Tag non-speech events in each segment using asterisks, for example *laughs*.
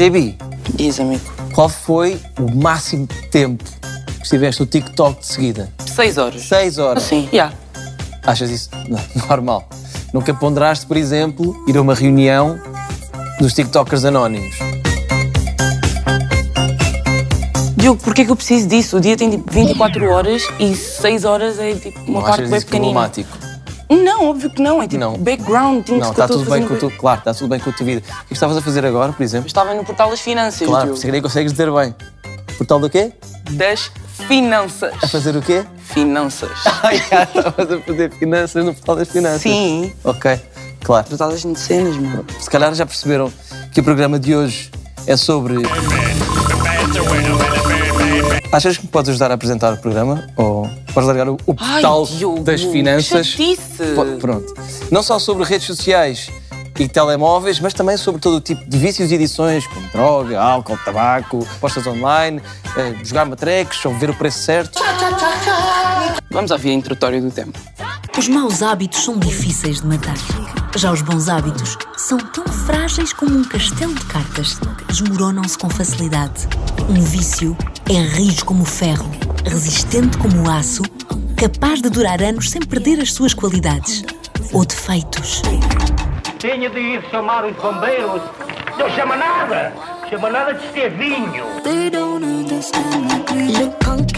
JB, Diz, amigo. qual foi o máximo de tempo que estiveste no TikTok de seguida? Seis horas. Seis horas. Sim. Já. Achas isso não, *laughs* normal? Nunca ponderaste, por exemplo, ir a uma reunião dos TikTokers anónimos? Diogo, porquê que eu preciso disso? O dia tem tipo 24 horas e 6 horas é tipo uma Não parte bem pequenina. problemático? Não, óbvio que não. É tipo Não. background, things Não, está tudo bem com tu, claro, está tudo bem com a tua vida. O que estavas a fazer agora, por exemplo? Estava no portal das finanças, Claro, isso nem consegues dizer bem. Portal do quê? Das finanças. A fazer o quê? Finanças. *laughs* Ai, já estavas a fazer finanças no portal das finanças. Sim. Ok, claro. Portal das cenas, mano. Se calhar já perceberam que o programa de hoje é sobre. Achas que me podes ajudar a apresentar o programa? Ou podes largar o, o Ai, portal Diogo, das finanças? chatice. Po- Pronto. Não só sobre redes sociais e telemóveis, mas também sobre todo o tipo de vícios e edições, como droga, álcool, tabaco, postas online, eh, jogar matrecos ou ver o preço certo. Vamos ouvir a introdutório do tema. Os maus hábitos são difíceis de matar. Já os bons hábitos são tão frágeis como um castelo de cartas. Desmoronam-se com facilidade. Um vício é rijo como o ferro, resistente como o aço, capaz de durar anos sem perder as suas qualidades ou defeitos. Tenho de ir chamar os bombeiros. Não chama nada. Chama nada de Estevinho.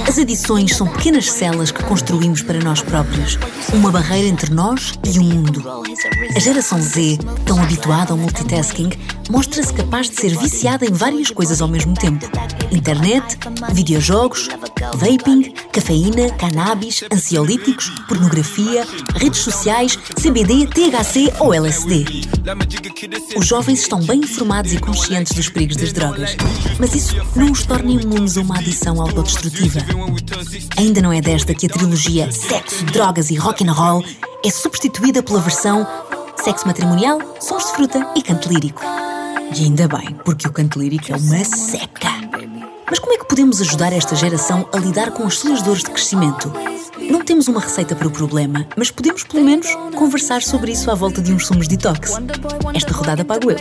As adições são pequenas celas que construímos para nós próprios, uma barreira entre nós e o mundo. A geração Z, tão habituada ao multitasking, mostra-se capaz de ser viciada em várias coisas ao mesmo tempo: internet, videojogos, vaping, cafeína, cannabis, ansiolíticos, pornografia, redes sociais, CBD, THC ou LSD. Os jovens estão bem informados e conscientes dos perigos das drogas, mas isso não os torna imunes a uma adição autodestrutiva. Ainda não é desta que a trilogia Sexo, Drogas e Rock and Roll é substituída pela versão Sexo Matrimonial, Sons de Fruta e Canto Lírico. E ainda bem, porque o canto lírico é uma seca. Mas como é que podemos ajudar esta geração a lidar com as suas dores de crescimento? Não temos uma receita para o problema, mas podemos pelo menos conversar sobre isso à volta de uns sumos detox. Esta rodada pago eu.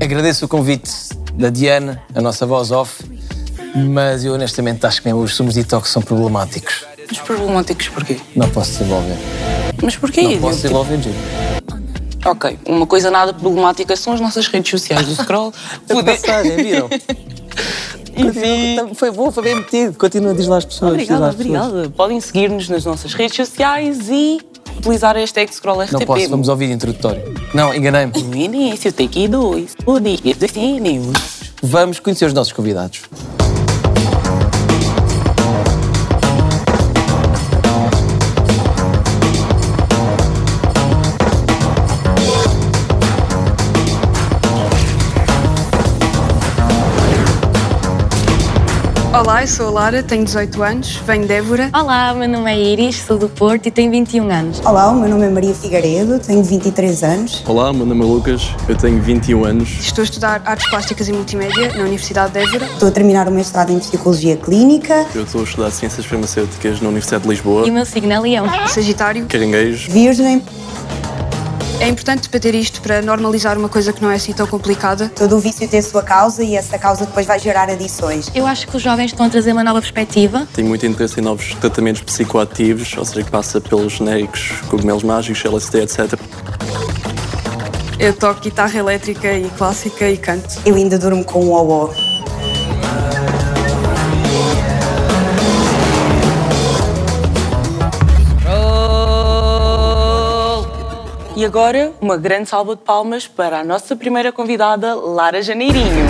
Agradeço o convite da Diana, a nossa voz off, mas eu honestamente acho que mesmo os sumos detox são problemáticos. Mas problemáticos porquê? Não posso desenvolver. Mas porquê? Não posso desenvolver, Gil. Ok, uma coisa nada problemática são as nossas redes sociais do Scroll. *laughs* Poder- Passagem, viram? *laughs* Continua- Foi bom, foi bem metido. Continua, diz lá às pessoas. Obrigada, pessoas. obrigada. Podem seguir-nos nas nossas redes sociais e utilizar a hashtag ScrollRTP. Não posso, vamos ao vídeo introdutório. Não, enganei-me. No início, take dois. O dia dos. Vamos conhecer os nossos convidados. Olá, eu sou a Lara, tenho 18 anos, venho de Évora. Olá, meu nome é Iris, sou do Porto e tenho 21 anos. Olá, o meu nome é Maria Figueiredo, tenho 23 anos. Olá, meu nome é Lucas, eu tenho 21 anos. Estou a estudar Artes Plásticas e Multimédia na Universidade de Évora. Estou a terminar o mestrado em Psicologia Clínica. Eu estou a estudar Ciências Farmacêuticas na Universidade de Lisboa. E o meu signo é Leão. Sagitário. Caranguejo. Virgem, É importante debater isto para normalizar uma coisa que não é assim tão complicada. todo o vício tem a sua causa e essa causa depois vai gerar adições. Eu acho que os jovens estão a trazer uma nova perspectiva. Tenho muito interesse em novos tratamentos psicoativos, ou seja, que passa pelos genéricos cogumelos mágicos, LSD, etc. Eu toco guitarra elétrica e clássica e canto. Eu ainda durmo com um OO. E agora, uma grande salva de palmas para a nossa primeira convidada, Lara Janeirinho.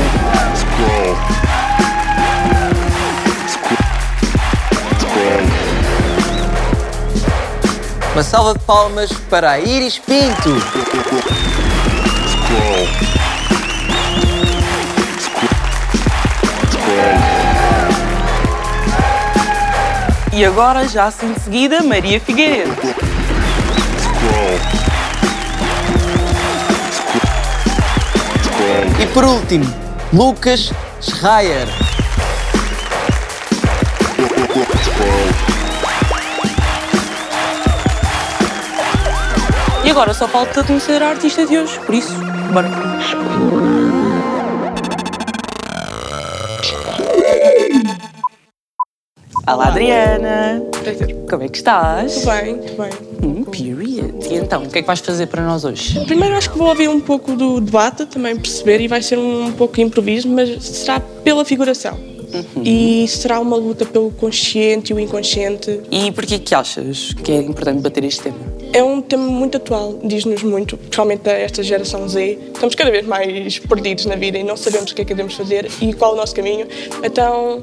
Uma salva de palmas para a Iris Pinto. E agora, já assim de seguida, Maria Figueiredo. Por último, Lucas Schreier. E agora só falta conhecer a artista de hoje, por isso, bora. Olá, Adriana. Como é que estás? Tudo bem, tudo bem. Hum, period. E então, o que é que vais fazer para nós hoje? Primeiro acho que vou ouvir um pouco do debate, também perceber, e vai ser um pouco improviso, mas será pela figuração. E será uma luta pelo consciente e o inconsciente. E porquê que achas que é importante bater este tema? É um tema muito atual, diz-nos muito, principalmente a esta geração Z. Estamos cada vez mais perdidos na vida e não sabemos o que é que devemos fazer e qual o nosso caminho. Então,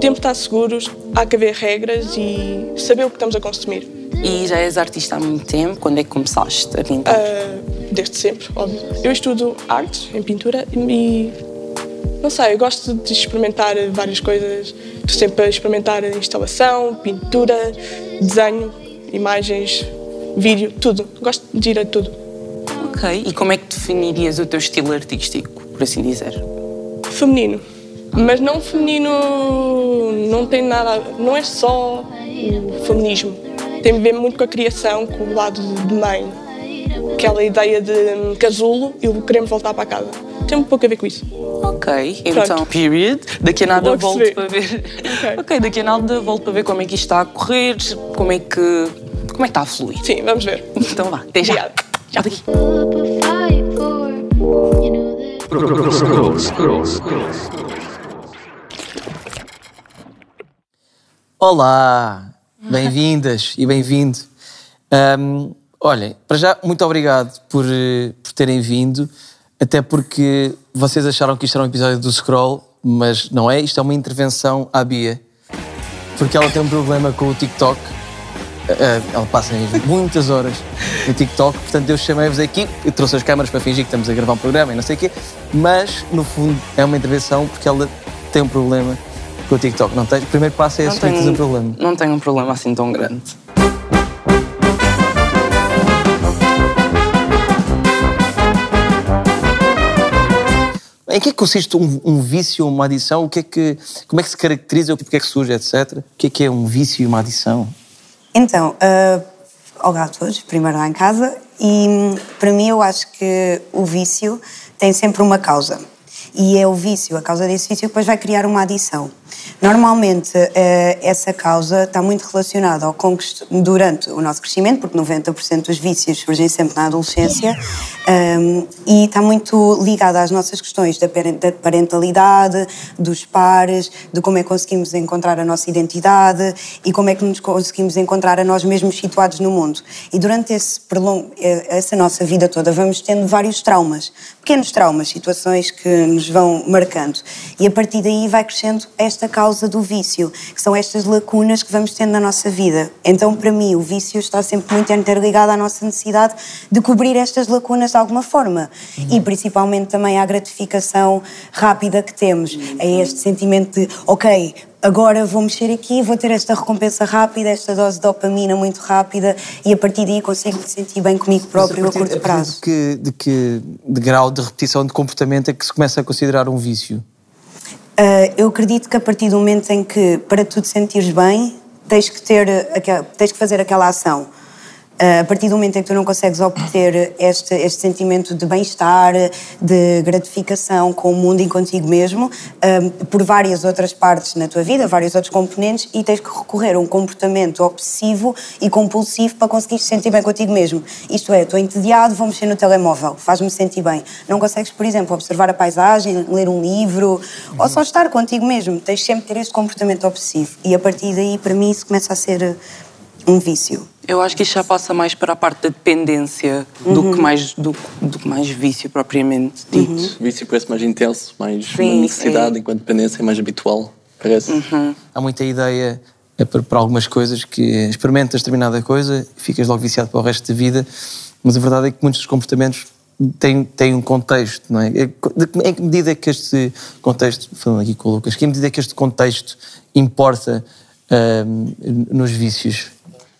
temos de estar seguros, há que haver regras e saber o que estamos a consumir. E já és artista há muito tempo? Quando é que começaste a pintar? Ah, desde sempre, óbvio. Eu estudo artes em pintura e não sei, eu gosto de experimentar várias coisas. Estou sempre a experimentar instalação, pintura, desenho, imagens, vídeo, tudo. Gosto de ir a tudo. Ok. E como é que definirias o teu estilo artístico, por assim dizer? Feminino. Mas não feminino, não tem nada, não é só o feminismo. Tem a ver muito com a criação, com o lado de mãe. Aquela ideia de hum, casulo e o queremos voltar para casa. Tem um pouco a ver com isso. Ok, então, period. Daqui a nada Logo volto para ver. Ok. *laughs* ok, daqui a nada volto para ver como é que isto está a correr, como é que. como é que está a fluir. Sim, vamos ver. Então vá, até já. Obrigada. Já daqui. Olá, bem-vindas e bem-vindo. Ahm, olhem, para já, muito obrigado por, eh, por terem vindo, até porque vocês acharam que isto era um episódio do Scroll, mas não é, isto é uma intervenção à Bia, porque ela tem um problema com o TikTok. Ah, ela passa muitas horas no TikTok, portanto eu chamei-vos aqui, eu trouxe as câmaras para fingir que estamos a gravar um programa e não sei o quê, mas no fundo é uma intervenção porque ela tem um problema com o TikTok, não tens? O primeiro passo é assumir que tens um problema. não tenho um problema assim tão grande. Em que é que consiste um, um vício ou uma adição? O que é que, como é que se caracteriza? O que é que surge, etc? O que é que é um vício e uma adição? Então, uh, olá a todos, primeiro lá em casa, e para mim eu acho que o vício tem sempre uma causa. E é o vício, a causa desse vício, que depois vai criar uma adição. Normalmente, eh, essa causa está muito relacionada ao est- durante o nosso crescimento, porque 90% dos vícios surgem sempre na adolescência, um, e está muito ligada às nossas questões da parentalidade, dos pares, de como é que conseguimos encontrar a nossa identidade e como é que nos conseguimos encontrar a nós mesmos situados no mundo. E durante esse prolong- eh, essa nossa vida toda vamos tendo vários traumas, pequenos traumas, situações que nos vão marcando. E a partir daí vai crescendo esta causa do vício, que são estas lacunas que vamos tendo na nossa vida. Então, para mim, o vício está sempre muito interligado à nossa necessidade de cobrir estas lacunas de alguma forma. E principalmente também à gratificação rápida que temos, a este sentimento de, ok, agora vou mexer aqui, vou ter esta recompensa rápida, esta dose de dopamina muito rápida e a partir daí consigo me sentir bem comigo próprio a curto prazo. De que, de que de grau de repetição de comportamento é que se começa a considerar um vício? Uh, eu acredito que a partir do momento em que, para tu te sentires bem, tens que, ter, tens que fazer aquela ação. A partir do momento em que tu não consegues obter este, este sentimento de bem-estar, de gratificação com o mundo e contigo mesmo, um, por várias outras partes na tua vida, vários outros componentes, e tens que recorrer a um comportamento obsessivo e compulsivo para conseguir te sentir bem contigo mesmo. Isto é, estou entediado, vou mexer no telemóvel, faz-me sentir bem. Não consegues, por exemplo, observar a paisagem, ler um livro, ou só estar contigo mesmo. Tens sempre de ter este comportamento obsessivo. E a partir daí, para mim, isso começa a ser uh, um vício. Eu acho que isto já passa mais para a parte da dependência Uhum. do, que mais, do, do que mais vício propriamente dito. O vício parece mais intenso, mais Sim, necessidade, sim. enquanto dependência é mais habitual, parece. Há muita ideia é, para, para algumas coisas que experimentas determinada coisa e ficas logo viciado para o resto da vida, mas a verdade é que muitos dos comportamentos têm, têm um contexto, não é? É, Em que medida é que este contexto, falando aqui com o Lucas, que medida é que este contexto importa ahm, nos vícios?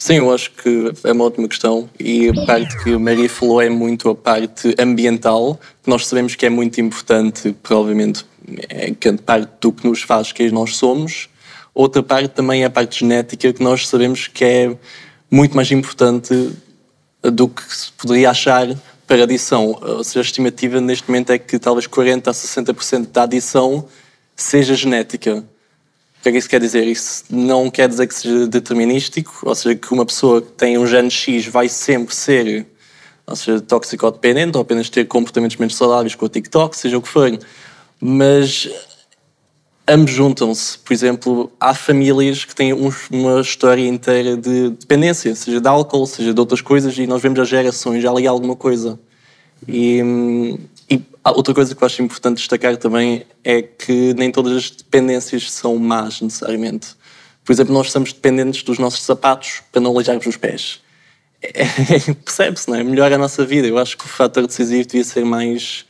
Sim, eu acho que é uma ótima questão e a parte que a Maria falou é muito a parte ambiental, que nós sabemos que é muito importante, provavelmente é grande parte do que nos faz quem nós somos. Outra parte também é a parte genética, que nós sabemos que é muito mais importante do que se poderia achar para adição. Ou seja, a estimativa neste momento é que talvez 40% a 60% da adição seja genética. O que é que isso quer dizer? Isso não quer dizer que seja determinístico, ou seja, que uma pessoa que tem um gene X vai sempre ser, ou seja, toxicodependente ou apenas ter comportamentos menos saudáveis com o TikTok, seja o que for. Mas ambos juntam-se. Por exemplo, há famílias que têm um, uma história inteira de dependência, seja de álcool, seja de outras coisas, e nós vemos as gerações, ali alguma coisa. E, e outra coisa que eu acho importante destacar também é que nem todas as dependências são más, necessariamente. Por exemplo, nós somos dependentes dos nossos sapatos para não aleijarmos os pés. É, *laughs* Percebe-se, não é? Melhora a nossa vida. Eu acho que o fator decisivo devia ser mais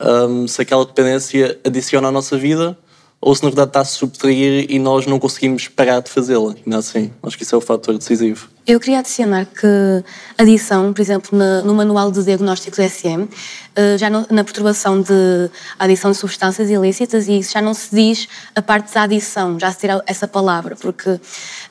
um, se aquela dependência adiciona à nossa vida ou se na verdade está a subtrair e nós não conseguimos parar de fazê-la. Ainda assim, acho que isso é o fator decisivo. Eu queria adicionar que a adição, por exemplo, no manual de diagnósticos SM, eh, já na perturbação de adição de substâncias ilícitas, e isso já não se diz a parte da adição, já se tira essa palavra, porque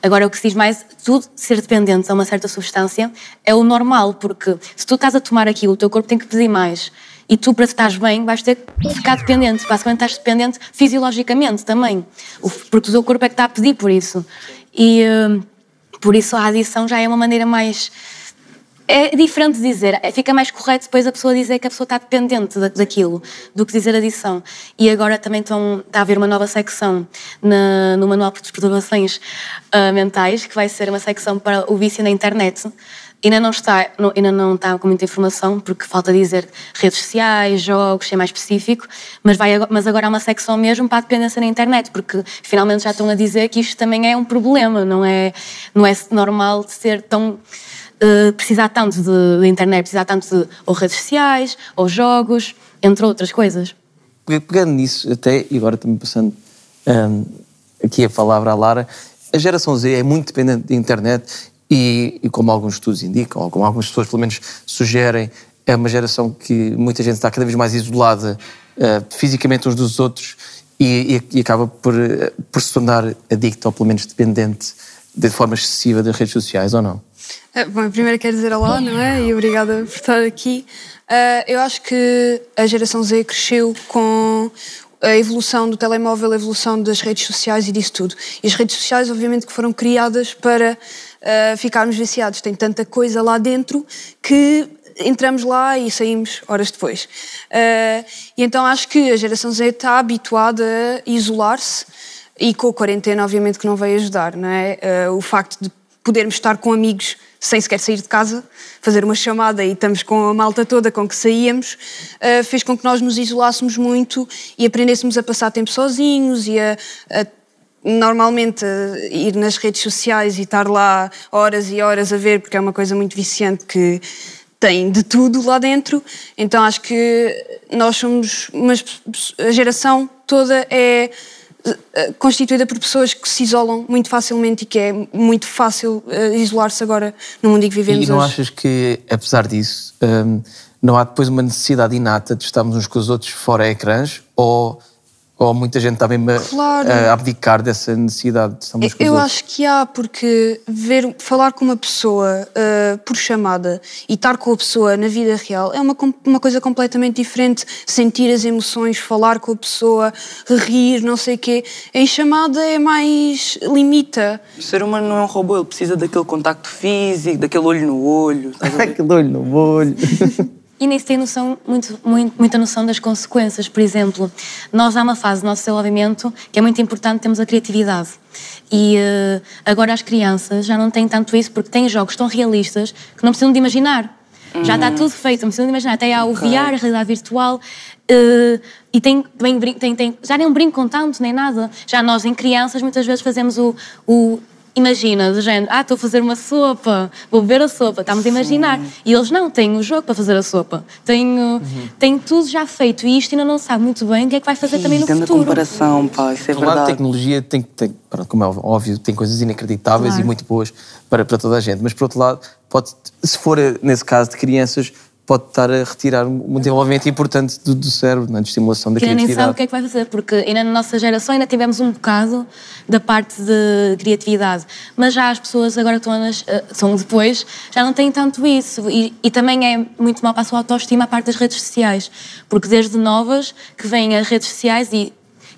agora o que se diz mais, tudo ser dependente a uma certa substância é o normal, porque se tu estás a tomar aquilo, o teu corpo tem que pedir mais e tu, para estar bem, vais ter que ficar dependente. Basicamente, estás dependente fisiologicamente também, porque o teu corpo é que está a pedir por isso. E uh, por isso a adição já é uma maneira mais. É diferente dizer, é, fica mais correto depois a pessoa dizer que a pessoa está dependente daquilo do que dizer adição. E agora também estão, está a haver uma nova secção na, no Manual de Perturbações uh, Mentais, que vai ser uma secção para o vício na internet, Ainda não está, não, ainda não está com muita informação, porque falta dizer redes sociais, jogos, ser mais específico, mas, vai, mas agora há uma secção mesmo para a dependência na internet, porque finalmente já estão a dizer que isto também é um problema, não é, não é normal ser tão. Uh, precisar tanto de, de, internet, precisar tanto de ou redes sociais, ou jogos, entre outras coisas. Pegando nisso, até, e agora também passando um, aqui a palavra à Lara, a geração Z é muito dependente da internet e, e, como alguns estudos indicam, ou como algumas pessoas pelo menos sugerem, é uma geração que muita gente está cada vez mais isolada uh, fisicamente uns dos outros e, e, e acaba por, uh, por se tornar adicta ou pelo menos dependente de forma excessiva das redes sociais, ou não? Uh, bom, primeiro quero dizer olá, não é? E obrigada por estar aqui. eu acho que a geração Z cresceu com a evolução do telemóvel, a evolução das redes sociais e disso tudo. E as redes sociais, obviamente, que foram criadas para uh, ficarmos viciados. Tem tanta coisa lá dentro que entramos lá e saímos horas depois. Uh, e então acho que a geração Z está habituada a isolar-se e com a quarentena, obviamente, que não veio ajudar, não é? Uh, o facto de podermos estar com amigos sem sequer sair de casa, fazer uma chamada e estamos com a malta toda com que saíamos, uh, fez com que nós nos isolássemos muito e aprendêssemos a passar tempo sozinhos e a, a normalmente ir nas redes sociais e estar lá horas e horas a ver, porque é uma coisa muito viciante que tem de tudo lá dentro. Então acho que nós somos uma a geração toda é eh, constituída por pessoas que se isolam muito facilmente e que é muito fácil uh, isolar-se agora no mundo em que vivemos E não hoje. achas que, apesar disso, um, não há depois uma necessidade inata de estarmos uns com os outros fora ecrãs ou ou muita gente está mesmo claro. a, abdicar dessa necessidade de estarmos Eu acho que há, porque ver, falar com uma pessoa uh, por chamada e estar com a pessoa na vida real é uma, uma coisa completamente diferente. Sentir as emoções, falar com a pessoa, rir, não sei o quê. Em chamada é mais limita. O ser humano não é um robô, ele precisa daquele contacto físico, daquele olho no olho. *laughs* Aquele olho no olho. *laughs* e nem se tem noção, muito, muito, muita noção das consequências. Por exemplo, nós há uma fase do nosso desenvolvimento que é muito importante, temos a criatividade. E uh, agora as crianças já não têm tanto isso porque têm jogos tão realistas que não precisam de imaginar. Uhum. Já está tudo feito, não precisam de imaginar. Até há o okay. VR, a realidade virtual. Uh, e tem, tem, tem, tem, já nem um brinco com tanto, nem nada. Já nós, em crianças, muitas vezes fazemos o, o imagina, de género, ah, estou a fazer uma sopa, vou beber a sopa, estamos a imaginar. Sim. E eles não, têm o jogo para fazer a sopa, têm, uhum. têm tudo já feito e isto ainda não sabe muito bem o que é que vai fazer Sim, também no futuro. comparação, pá, isso é Por verdade. lado, a tecnologia tem, tem como é óbvio, tem coisas inacreditáveis claro. e muito boas para, para toda a gente, mas por outro lado, pode, se for nesse caso de crianças, pode estar a retirar um desenvolvimento importante do, do cérebro, não é? de estimulação da que ainda nem criatividade. sabe o que é que vai fazer, porque ainda na nossa geração ainda tivemos um bocado da parte de criatividade, mas já as pessoas agora que estão, a nas- eh, são depois, já não têm tanto isso e, e também é muito mal para a sua autoestima a parte das redes sociais, porque desde novas que vêm as redes sociais e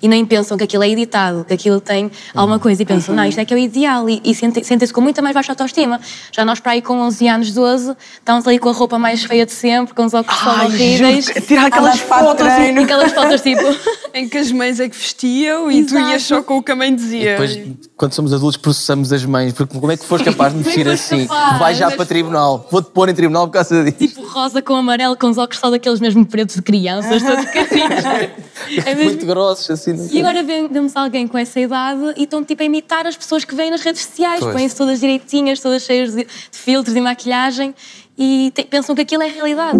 e nem pensam que aquilo é editado, que aquilo tem alguma coisa e pensam, não, isto é que é o ideal e, e sentem- sentem-se com muita mais baixa autoestima. Já nós para aí com 11 anos, 12, estamos ali com a roupa mais feia de sempre, com os óculos Ai, horríveis. juro, tirar aquelas fotos, treino. Aquelas fotos tipo... *laughs* em que as mães é que vestiam e tu ias só com o que a mãe dizia. Depois, quando somos adultos, processamos as mães, porque como é que foste capaz de me vestir assim? Vai já para tribunal, vou-te pôr em tribunal por causa disso. tipo rosa com amarelo, com os óculos só daqueles mesmo pretos de crianças, todos *laughs* carinhos. É mesmo- Muito grossos, assim. E agora vem- vemos alguém com essa idade e estão tipo a imitar as pessoas que vêm nas redes sociais, põem-se todas direitinhas, todas cheias de, de filtros e maquilhagem e te- pensam que aquilo é realidade.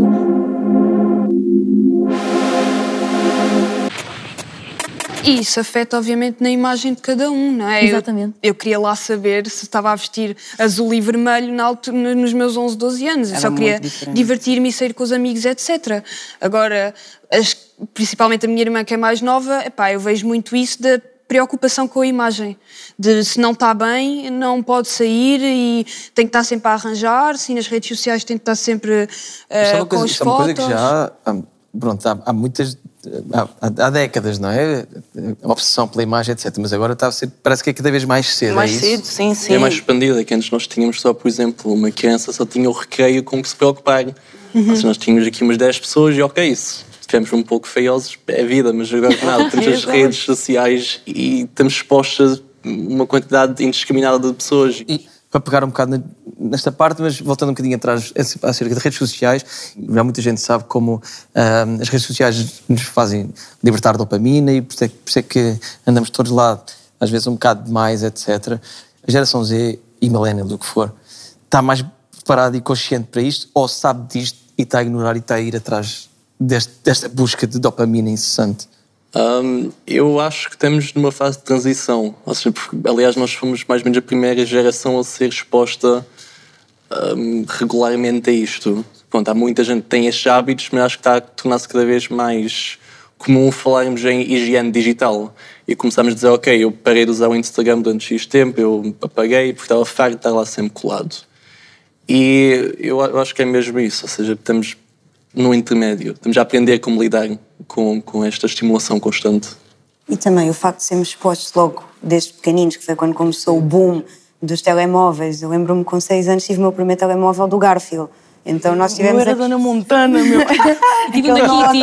E isso afeta, obviamente, na imagem de cada um, não é? Eu- Exatamente. Eu, queria lá saber se estava a vestir azul e vermelho na nos meus 11, 12 anos. Eu Era só queria divertir-me e sair com os amigos, etc. Agora, as- principalmente a minha irmã, que é mais nova, epá, eu vejo muito isso da preocupação com a imagem. De se não está bem, não pode sair e tem que estar sempre a arranjar-se e nas redes sociais tem que estar sempre eh, Isto é uma com coisa, as isto é uma coisa fotos. que já pronto, há, há muitas há, há- décadas, não é? A obsessão pela imagem, etc. Mas agora está a ser, parece que é cada vez mais cedo. Mais é isso? cedo, sim, sim. É mais expandida, que antes nós tínhamos só, por exemplo, uma criança só tinha o recreio com que se preocupar. Seja, nós tínhamos aqui umas 10 pessoas e ok, isso. Se estivermos um pouco feiosos, é vida, mas agora *laughs* nada, temos as redes sociais e estamos expostos a uma quantidade indiscriminada de pessoas. E para pegar um bocado nesta parte, mas voltando um bocadinho atrás acerca de redes sociais, já muita gente sabe como ah, as redes sociais nos fazem libertar dopamina e por isso, é, que- é andamos todos lá, às vezes um bocado demais, etc. A geração Z e millennial, do que for, está mais preparada e consciente para isto ou sabe disto e está a ignorar e está a ir atrás deste- desta busca de dopamina incessante? Hum, eu acho que estamos numa fase de transição. Ou seja, porque, aliás, nós fomos mais ou menos a primeira geração a ser exposta hum, regularmente a isto. Pronto, há muita gente que tem estes hábitos, mas acho que está a tornar-se cada vez mais comum falarmos em higiene digital. E começamos a dizer, ok, eu parei de usar o Instagram durante X tempo, eu apaguei porque estava farto de estar lá sempre colado. E eu acho que é mesmo isso, ou seja, estamos no intermédio, estamos a aprender como lidar com, com esta estimulação constante. E também o facto de sermos expostos logo desde pequeninos, que foi quando começou o boom dos telemóveis. Eu lembro-me com seis anos tive o meu primeiro telemóvel do Garfield. Então nós Eu tivemos... era a- Dona Montana, meu. Tive um da Kitty.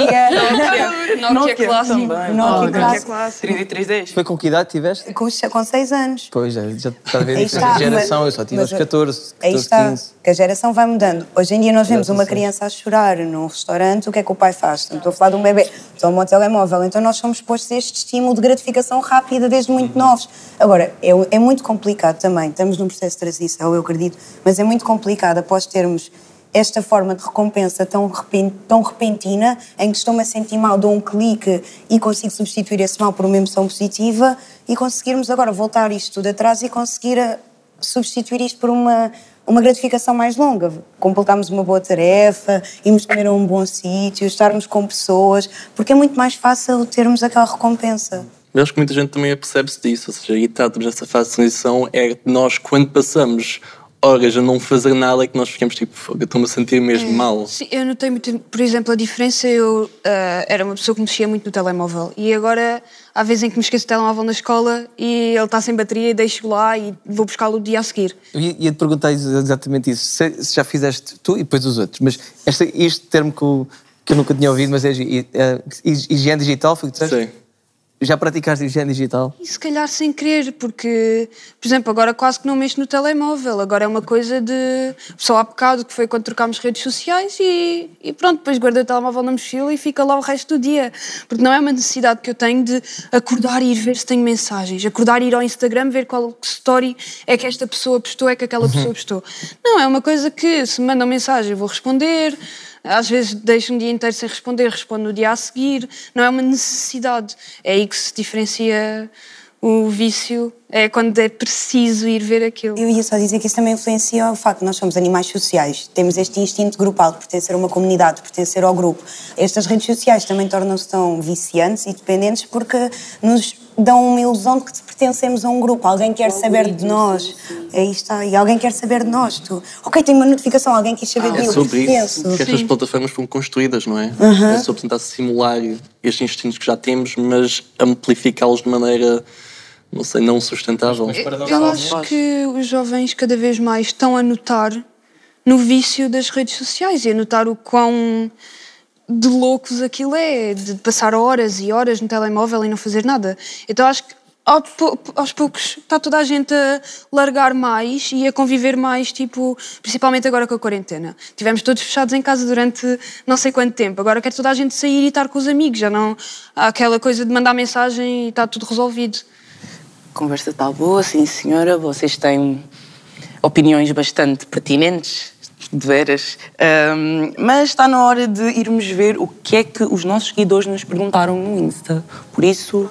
Nokia, Nokia clássico. também. Nokia clássico. 3310. Foi com que idade tiveste? Com, com seis anos. Pois, já, já está a ver a Aí diferença está, de geração, mas- eu só tive aos 14, Aí 14, está, 15. que a geração vai mudando. Hoje em dia nós vemos uma criança a chorar num restaurante, o que é que o pai faz? Não estou a falar de um bebê, toma o telemóvel. Então nós somos postos a este estímulo de gratificação rápida desde muito novos. Agora, é, é muito complicado também, estamos num processo de transição, eu acredito, mas é muito complicado após termos esta forma de recompensa tão, tão repentina, em que estou-me a sentir mal, dou um clique e consigo substituir esse mal por uma emoção positiva e conseguirmos agora voltar isto tudo atrás e conseguir a- substituir isto por uma, uma gratificação mais longa. Completarmos uma boa tarefa, irmos comer a um bom sítio, estarmos com pessoas, porque é muito mais fácil termos aquela recompensa. Eu acho que muita gente também apercebe-se disso, ou seja, e estamos nessa fase de transição, é nós, quando passamos horas a não fazer nada, é que nós ficamos tipo, "Fogo, estou-me a sentir mesmo mal. Sim, eu notei muito, por exemplo, a diferença. Eu ah, era uma pessoa que mexia muito no telemóvel e agora há vezes em que me esqueço do telemóvel na escola e ele está sem bateria e deixo lá e vou buscá-lo o dia a seguir. Eu ia- ia-te perguntar ex- exatamente isso. Se, se já fizeste tu e depois os outros, mas este, este termo que eu, que eu nunca tinha ouvido, mas é é, hi- higiene digital, foi o que disseste? Sim. Já praticaste higiene digital? E se calhar sem querer, porque, por exemplo, agora quase que não mexo no telemóvel. Agora é uma coisa de. Só há bocado que foi quando trocámos redes sociais e, e pronto, depois guardei o telemóvel na mochila e fica lá o resto do dia. Porque não é uma necessidade que eu tenho de acordar e ir ver se tenho mensagens, acordar e ir ao Instagram ver qual story é que esta pessoa postou, é que aquela pessoa postou. Não, é uma coisa que se me mandam mensagem eu vou responder. Às vezes deixo um dia inteiro sem responder, respondo no dia a seguir. Não é uma necessidade. É aí que se diferencia o vício É quando é preciso ir ver aquilo. Eu ia só dizer que isso também influencia o facto de nós somos animais sociais. Temos este instinto grupal de pertencer a uma comunidade, de pertencer ao grupo. Estas redes sociais também tornam-se tão viciantes e dependentes porque nos dão uma ilusão de que pertencemos a um grupo. Alguém quer saber de nós. Aí está. E alguém quer saber de nós. Tu, ok, tenho uma notificação, alguém quer saber de mim. É eu sobre isso que estas plataformas foram construídas, não é? Uhum. É sobre tentar simular estes instintos que já temos, mas amplificá-los de maneira, não sei, não sustentável. Eu acho que os jovens cada vez mais estão a notar no vício das redes sociais e a notar o quão de loucos aquilo é, de passar horas e horas no telemóvel e não fazer nada. Então acho que ao- aos poucos está toda a gente a largar mais e a conviver mais, tipo, principalmente agora com a quarentena. Tivemos todos fechados em casa durante não sei quanto tempo. Agora quer toda a gente sair e estar com os amigos. Já não há aquela coisa de mandar mensagem e está tudo resolvido. Conversa está boa, sim senhora. Vocês têm opiniões bastante pertinentes, de veras. Ahm, mas está na hora de irmos ver o que é que os nossos seguidores nos perguntaram no Insta. Por isso,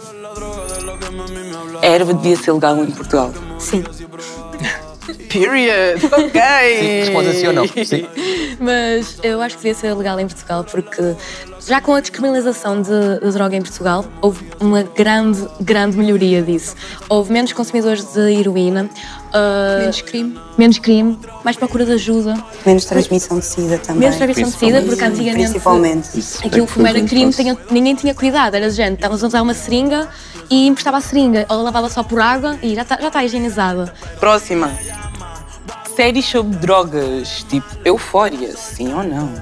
a erva devia ser legal em Portugal. Sim. Period. *laughs* Ok. Responde assim ou não? Sim. Mas eu acho que devia ser legal em Portugal porque já com a descriminalização de, de droga em Portugal houve uma grande, grande melhoria disso. Houve menos consumidores de heroína, ah, Menos crime. menos crime, mais procura de ajuda, Menos transmissão de sida também. menos transmissão de sida, porque antigamente Principalmente. aquilo como era crime, tinha- ninguém tinha cuidado. Era gente, estavas a usar uma seringa e emprestava a seringa, ou lavava só por água e já está já está higienizada. Próxima. Séries sobre drogas, tipo Eufória, sim ou não?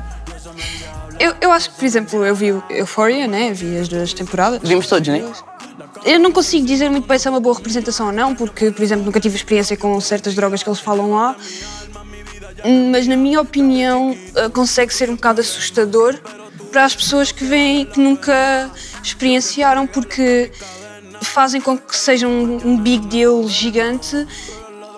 Eu, eu acho que, por exemplo, eu vi Euphoria, né? Vi as duas temporadas. Vimos todos, né? Eu não consigo dizer muito bem se é uma boa representação ou não, porque, por exemplo, nunca tive experiência com certas drogas que eles falam lá. Mas, na minha opinião, eh, consegue ser um bocado assustador para as pessoas que vêm que nunca experienciaram, porque fazem com que seja um, um big deal gigante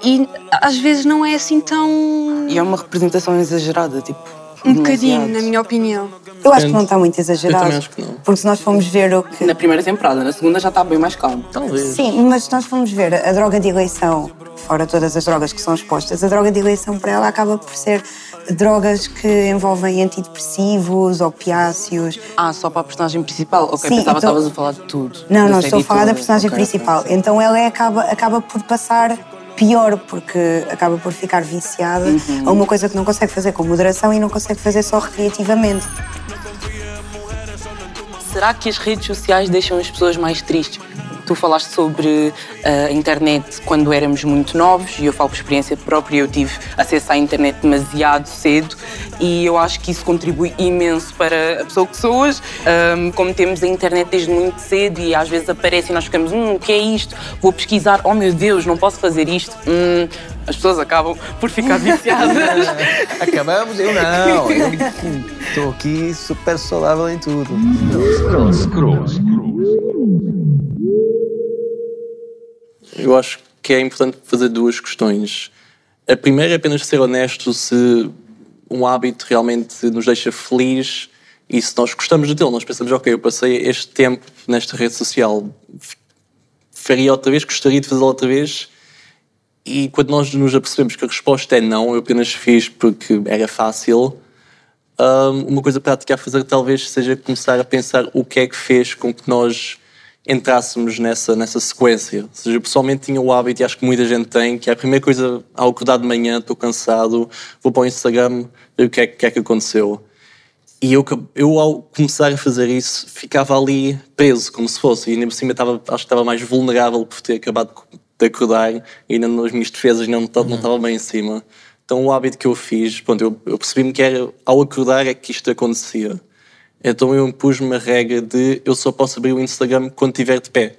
e às vezes não é assim tão. E é uma representação exagerada, tipo. um bocadinho, na minha opinião. Eu acho que não está muito exagerado. Eu acho que não. Porque se nós formos ver o que. Na primeira temporada, na segunda já está bem mais calmo. Talvez. Sim, mas se nós formos ver a droga de eleição, fora todas as drogas que são expostas, a droga de eleição para ela acaba por ser drogas que envolvem antidepressivos, opiáceos. Ah, só para a personagem principal? Ok, Sim, pensava que então- estavas a falar de tudo. Não, não, estou a falar da personagem Ok, ok. principal. Então ela é- acaba, acaba por passar pior, porque acaba por ficar viciada Uhum. a uma coisa que não consegue fazer com moderação e não consegue fazer só recreativamente. Será que as redes sociais deixam as pessoas mais tristes? Tu falaste sobre ah, a internet quando éramos muito novos e eu falo por experiência própria, eu tive acesso à internet demasiado cedo e eu acho que isso contribui imenso para a pessoa que sou hoje. Ahm, como temos a internet desde muito cedo e às vezes aparece e nós ficamos, hum, o que é isto? Vou pesquisar, oh meu Deus, não posso fazer isto. Hum, as pessoas acabam por ficar *laughs* viciadas. Acabamos? Eu não. Eu estou aqui super saudável em tudo. Eu acho que é importante fazer duas questões. A primeira é apenas ser honesto se um hábito realmente nos deixa feliz e se nós gostamos dele. Nós pensamos, ok, eu passei este tempo nesta rede social, faria outra vez, gostaria de fazê-lo outra vez. E quando nós nos apercebemos que a resposta é não, eu apenas fiz porque era fácil, hum, uma coisa prática a fazer talvez seja começar a pensar o que é que fez com que nós entrássemos nessa, nessa sequência. Ou seja, eu pessoalmente tinha o hábito, e acho que muita gente tem, que é a primeira coisa ao acordar de manhã, estou cansado, vou para o Instagram, ver o que é, que é que aconteceu. E eu, eu, ao começar a fazer isso, ficava ali preso, como se fosse. E ainda por cima estava, acho que estava mais vulnerável por ter acabado de acordar e ainda nas minhas defesas não, estava- não estava bem em cima. Então o hábito que eu fiz, pronto, eu, eu percebi-me que era, ao acordar é que isto acontecia. Então eu impus-me uma regra de eu só posso abrir o Instagram quando estiver de pé.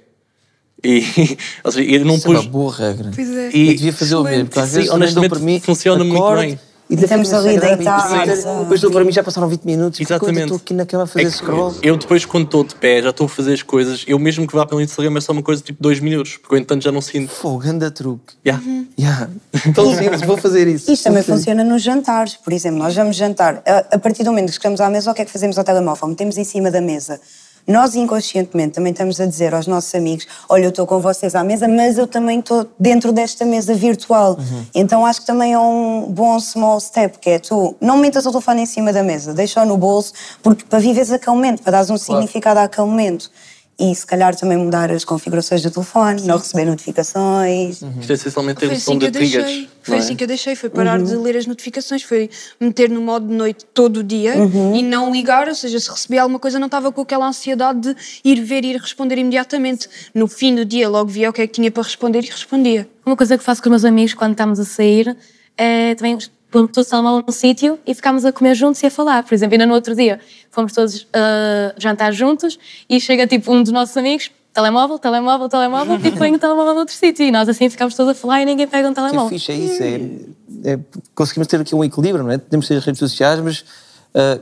E, *laughs* ou seja, eu não Isso é pus... uma boa regra. Pois é. E eu devia fazer o mesmo, porque às Sim, vezes dou honestamente, para mim. funciona muito bem. E Estamos depois ali deitados, a- Depois dou para mim já passaram 20 minutos. e Exatamente. Estou aqui na cama a fazer É scroll. Eu depois, quando estou de pé, já estou a fazer as coisas. Eu mesmo que vá pelo Instagram é só uma coisa tipo dois minutos, porque eu entanto já não sinto. Fogo, ganda truque. Yeah. Yeah. Tão simples, *laughs* vou fazer isso. Isto também funciona nos jantares, por exemplo. Nós vamos jantar, a, a partir do momento que estamos à mesa, o que é que fazemos ao telemóvel? Metemos em cima da mesa nós inconscientemente também estamos a dizer aos nossos amigos: olha, eu estou com vocês à mesa, mas eu também estou dentro desta mesa virtual. Então acho que também é um bom small step, que é tu não metas o telefone em cima da mesa, deixa-o no bolso, porque para viveres aquele momento, para dares um significado àquele momento. E se calhar também mudar as configurações do telefone, não receber notificações. Isto é essencialmente ter Foi noção assim que de eu triggers. deixei. Foi é? assim que eu deixei. Foi parar Uhum. de ler as notificações. Foi meter no modo de noite todo o dia Uhum. e não ligar. Ou seja, se recebia alguma coisa, não estava com aquela ansiedade de ir ver e ir responder imediatamente. No fim do dia, logo via o que é que tinha para responder e respondia. Uma coisa que faço com os meus amigos quando estamos a sair é também pôr todos o telemóvel num sítio e ficámos a comer juntos e a falar. Por exemplo, ainda no outro dia fomos todos ah, jantar juntos e chega tipo um dos nossos amigos, telemóvel, telemóvel, telemóvel, e põe o telemóvel noutro sítio. E nós assim ficámos todos a falar e ninguém pega um Que telemóvel. fixe, é isso. É, é- conseguimos ter aqui um equilíbrio, não é? Podemos ter as redes sociais, mas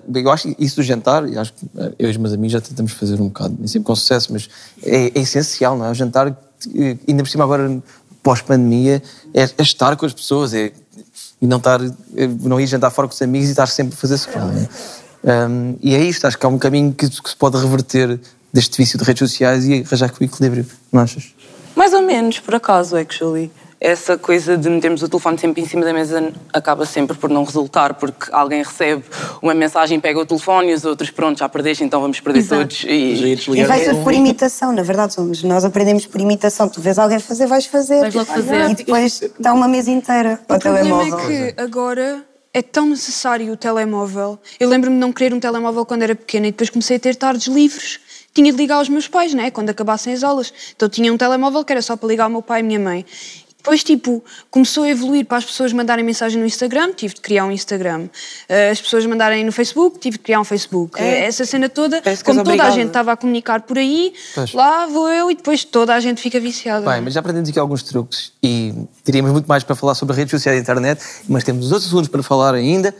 bem, eu acho que isso do jantar, e acho que ah, eu e os meus amigos já tentamos fazer um bocado, nem sempre com sucesso, mas é, é essencial, não é? O jantar, eh, ainda por cima agora, pós-pandemia, é, é estar com as pessoas, é, e não estar, eh, não ir jantar fora com os amigos e estar sempre a fazer scroll, é? Ahm, e é isto, acho que há um caminho que, que se pode reverter deste vício de redes sociais e arranjar com o equilíbrio, não achas? Mais ou menos, por acaso, actually. Essa coisa de metermos o telefone sempre em cima da mesa acaba sempre por não resultar, porque alguém recebe uma mensagem, pega o telefone e os outros, pronto, já perdeste, então vamos perder Exato. todos. E, E vai ser por imitação, na verdade somos. Nós aprendemos por imitação. Tu vês alguém fazer, vais fazer. Vais logo fazer. E depois dá uma mesa inteira para O o problema telemóvel. é que agora é tão necessário o telemóvel. Eu lembro-me de não querer um telemóvel quando era pequena e depois comecei a ter tardes livres. Tinha de ligar aos meus pais, né? Quando acabassem as aulas. Então tinha um telemóvel que era só para ligar ao meu pai e à minha mãe. Depois, tipo, começou a evoluir para as pessoas mandarem mensagem no Instagram, tive de criar um Instagram. Eh, As pessoas mandarem no Facebook, tive de criar um Facebook. É. Essa cena toda, como toda a gente estava a comunicar por aí, Pois. lá vou eu e depois toda a gente fica viciada. Bem, mas já aprendemos aqui alguns truques e teríamos muito mais para falar sobre redes sociais e internet, mas temos outros assuntos para falar ainda.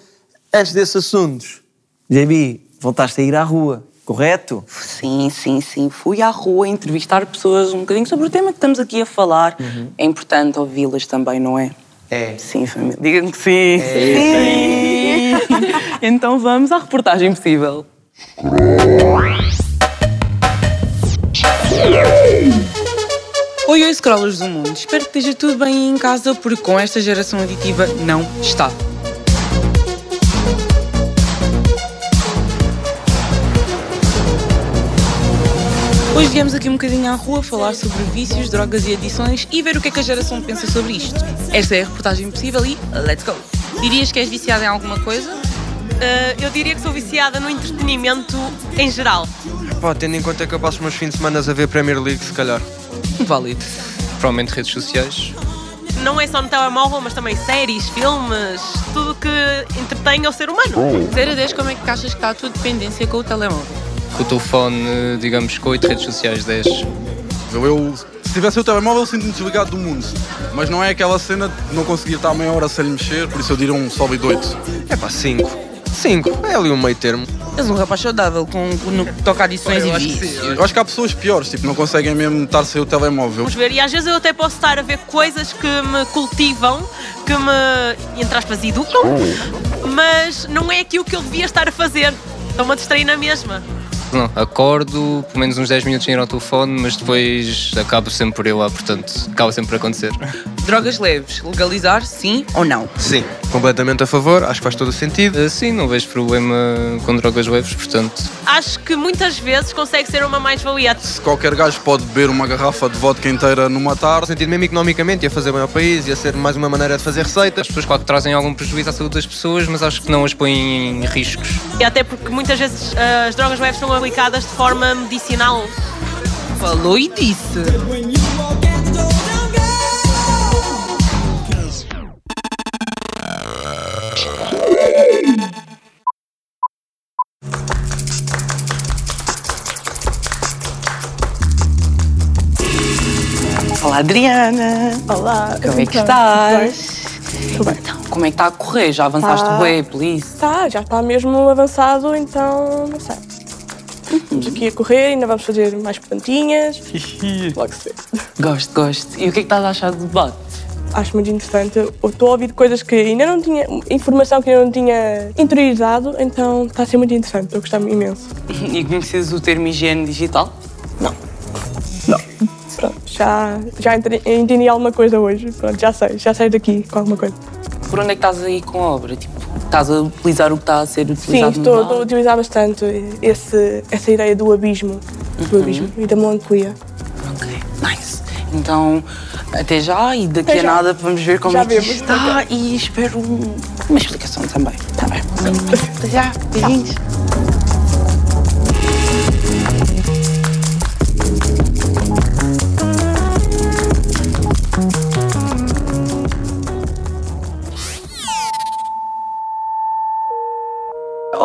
Antes desses assuntos, JB, voltaste a ir à rua, correto? Sim, sim, sim. Fui à rua entrevistar pessoas um bocadinho sobre o tema que estamos aqui a falar. É importante ouvi-las também, não é? É. Sim, família. Diga-me que sim. Sim! *laughs* então vamos à reportagem possível. Oi, oi, scrollers do mundo. Espero que esteja tudo bem em casa, porque com esta geração aditiva não está. Hoje viemos aqui um bocadinho à rua falar sobre vícios, drogas e adições e ver o que é que a geração pensa sobre isto. Esta é a reportagem possível e let's go! Dirias que és viciada em alguma coisa? Uh, eu diria que sou viciada no entretenimento em geral. Pá, tendo em conta que eu passo os meus fins de semana a ver Premier League, se calhar. Válido. Provavelmente redes sociais. Não é só no telemóvel, mas também séries, filmes, tudo que entretém o ser humano. 0 a 10, como é que achas que está a tua dependência com o telemóvel? Com o telefone, digamos, com 8 redes sociais, 10. Eu, se tivesse o telemóvel, sinto-me desligado do mundo. Mas não é aquela cena de não conseguir estar meia hora sem lhe mexer, por isso eu diria um sólido 8. É pá, 5. 5, é ali um meio termo. És um rapaz saudável com, no que toca a adições e vícios. Eu acho que há pessoas piores, tipo, não conseguem mesmo estar sem o telemóvel. Vamos ver, e às vezes eu até posso estar a ver coisas que me cultivam, que me, entre aspas, educam, mas não é aquilo que eu devia estar a fazer. Estou-me a distrair na mesma. Não, acordo, pelo menos uns 10 minutos sem ir ao telefone, mas depois acabo sempre por ir lá, portanto, acaba sempre por acontecer. Drogas leves, legalizar, sim ou não? Sim, completamente a favor, acho que faz todo o sentido. Sim, não vejo problema com drogas leves, portanto. Acho que muitas vezes consegue ser uma mais-valia. Se qualquer gajo pode beber uma garrafa de vodka inteira numa tarde. sentido mesmo economicamente, ia fazer bem ao país, ia ser mais uma maneira de fazer receitas. As pessoas, claro, que trazem algum prejuízo à saúde das pessoas, mas acho que não as põem em riscos. E até porque muitas vezes ah, as drogas leves são aplicadas de forma medicinal. Falou e disse. Olá, Adriana. Olá. Como é que então, estás? Tudo bem. Então, como é que está a correr? Já avançaste Tá. bem, please? Tá, já está mesmo avançado, então não sei. Estamos aqui a correr, ainda vamos fazer mais plantinhas. Logo se vê. Gosto, gosto. E o que é que estás a achar do debate? acho muito interessante. Eu Estou a ouvir coisas que ainda não tinha, informação que ainda não tinha interiorizado, então está a ser muito interessante. Estou a gostar imenso. E conheces o termo higiene digital? Pronto, já, já entendi alguma coisa hoje. Pronto, já sei, já sei daqui com alguma coisa. Por onde é que estás aí com a obra? Tipo, estás a utilizar o que está a ser Sim, utilizado estou, no estou a utilizar bastante esse, essa ideia do abismo, do Uhum. abismo e da melancolia. Nice. Então, até já e daqui Até a já. nada vamos ver como Já é que vemos, está e espero um- uma explicação também. Está bem. Até já. Beijinhos.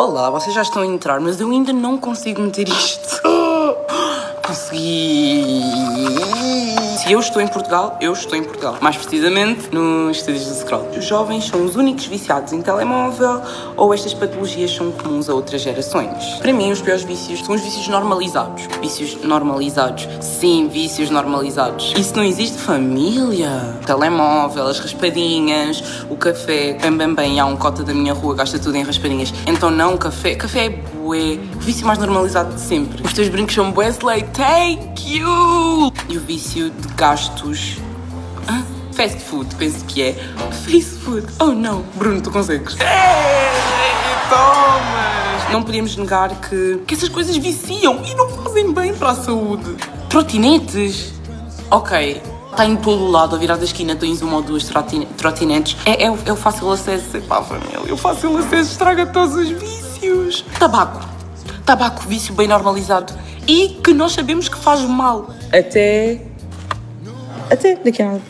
Olá, vocês já estão a entrar, mas eu ainda não consigo meter isto. *gasps* Consegui. Se eu estou em Portugal, eu estou em Portugal. Mais precisamente nos estúdios do Scroll. Os jovens são os únicos viciados em telemóvel ou estas patologias são comuns a outras gerações? Para mim, os piores vícios são os vícios normalizados. Vícios normalizados. Sim, vícios normalizados. Isso não existe família. Telemóvel, as raspadinhas, o café. Bem, bem, bem, há um cota da minha rua, gasta tudo em raspadinhas. Então não, café. Café é bué. O vício mais normalizado de sempre. Os teus brincos são bué slay. Thank you! E o vício de gastos Hã? Fast food, penso que é. Fast food. Oh não, Bruno, tu consegues. Thomas! Não podemos negar que, que essas coisas viciam e não fazem bem para a saúde. Trotinetes? Ok. Está em todo o lado, a virar da esquina tens uma ou duas trotine- trotinetes. É, é, é o fácil acesso. Epá, família, o fácil acesso estraga todos os vícios. Tabaco. Tabaco, vício bem normalizado. E que nós sabemos que faz mal. Até. Até daqui a nada.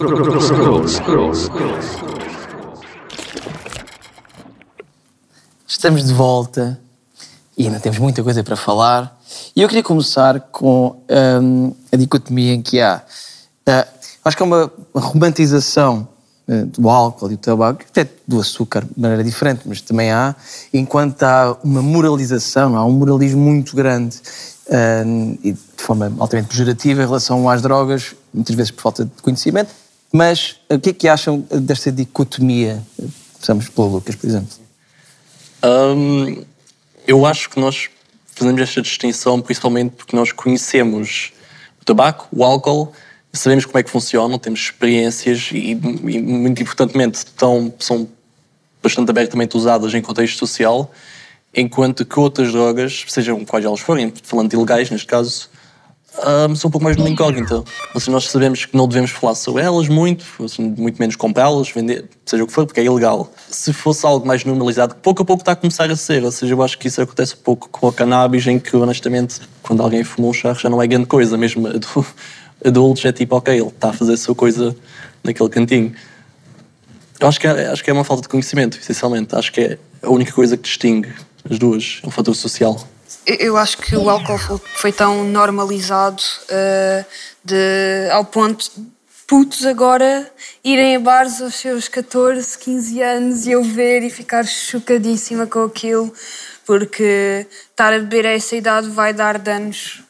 Estamos de volta e ainda temos muita coisa para falar. E eu queria começar com hum, a dicotomia em que há. ah, acho que há uma, romantização do álcool e do tabaco, até do açúcar de maneira diferente, mas também há, enquanto há uma moralização, há um moralismo muito grande hum, e de forma altamente pejorativa em relação às drogas, muitas vezes por falta de conhecimento. Mas ah, o que é que acham desta dicotomia? Começamos pelo Lucas, por exemplo. Hum, eu acho que nós fazemos esta distinção principalmente porque nós conhecemos o tabaco, o álcool, sabemos como é que funcionam, temos experiências e, e muito importantemente, estão, são bastante abertamente usadas em contexto social, enquanto que outras drogas, sejam quais elas forem, falando de ilegais neste caso, hum, são um pouco mais de uma incógnita. Ou seja, nós sabemos que não devemos falar sobre elas muito, muito menos comprá-las, vender, seja o que for, porque é ilegal. Se fosse algo mais normalizado, que pouco a pouco está a começar a ser, ou seja, eu acho que isso acontece um pouco com a cannabis, em que honestamente, quando alguém fuma um charro já não é grande coisa, mesmo adultos é tipo, ok, ele está a fazer a sua coisa naquele cantinho. Eu acho que, é, acho que é uma falta de conhecimento, essencialmente. Acho que é a única coisa que distingue as duas, é um fator social. Eu- acho que o álcool foi- tão normalizado eh, de, ao ponto de putos agora irem a bares aos seus 14, 15 anos e eu ver e ficar chocadíssima com aquilo, porque estar a beber a essa idade vai dar danos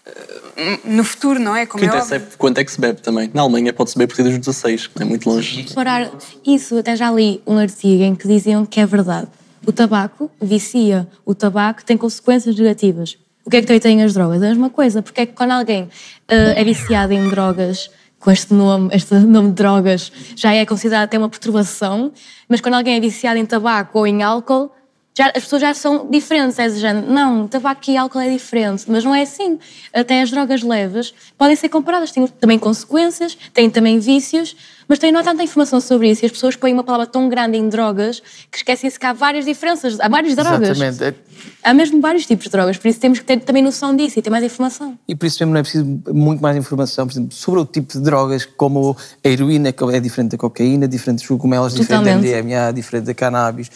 eh, no futuro, não é? Como que é interessa é óbvio. quanto é que se bebe também. Na Alemanha pode-se beber a partir dos 16, não é muito longe. Parar isso, até já li um artigo em que diziam que é verdade. O tabaco vicia, o tabaco tem consequências negativas. O que é que também têm as drogas? É a mesma coisa, porque é que quando alguém eh, é viciado em drogas, com este nome, este *laughs* nome de drogas, já é considerado até uma perturbação, mas quando alguém é viciado em tabaco ou em álcool, já, as pessoas já são diferentes, é género, não, tabaco e álcool é diferente, mas não é assim. Até as drogas leves podem ser comparadas, têm também consequências, têm também vícios, mas tem, não há tanta informação sobre isso e as pessoas põem uma palavra tão grande em drogas que esquecem-se que há várias diferenças, há várias drogas. Exatamente. Há mesmo vários tipos de drogas, por isso temos que ter também noção disso e ter mais informação. E por isso mesmo não é preciso muito mais informação, por exemplo, sobre o tipo de drogas, como a heroína que é diferente da cocaína, diferente dos cogumelos, diferente da. MDMA, diferente da cannabis.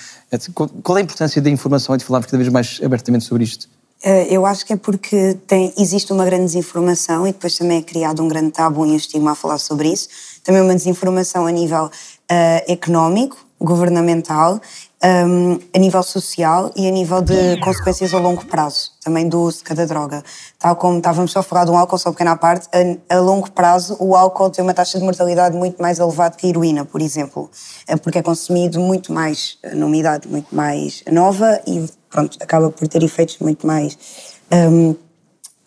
Qual é a importância da informação e de falarmos cada vez mais abertamente sobre isto? Eh, Eu acho que é porque tem, existe uma grande desinformação e depois também é criado um grande tabu e um estigma a falar sobre isso. Também uma desinformação a nível eh, económico, governamental, um, a nível social e a nível de consequências a longo prazo, também do uso de cada droga. Tal como estávamos só a falar de um álcool, só pequena parte, a, a, longo prazo o álcool tem uma taxa de mortalidade muito mais elevada que a heroína, por exemplo, é porque é consumido muito mais numa idade muito mais nova e pronto, acaba por ter efeitos muito mais um,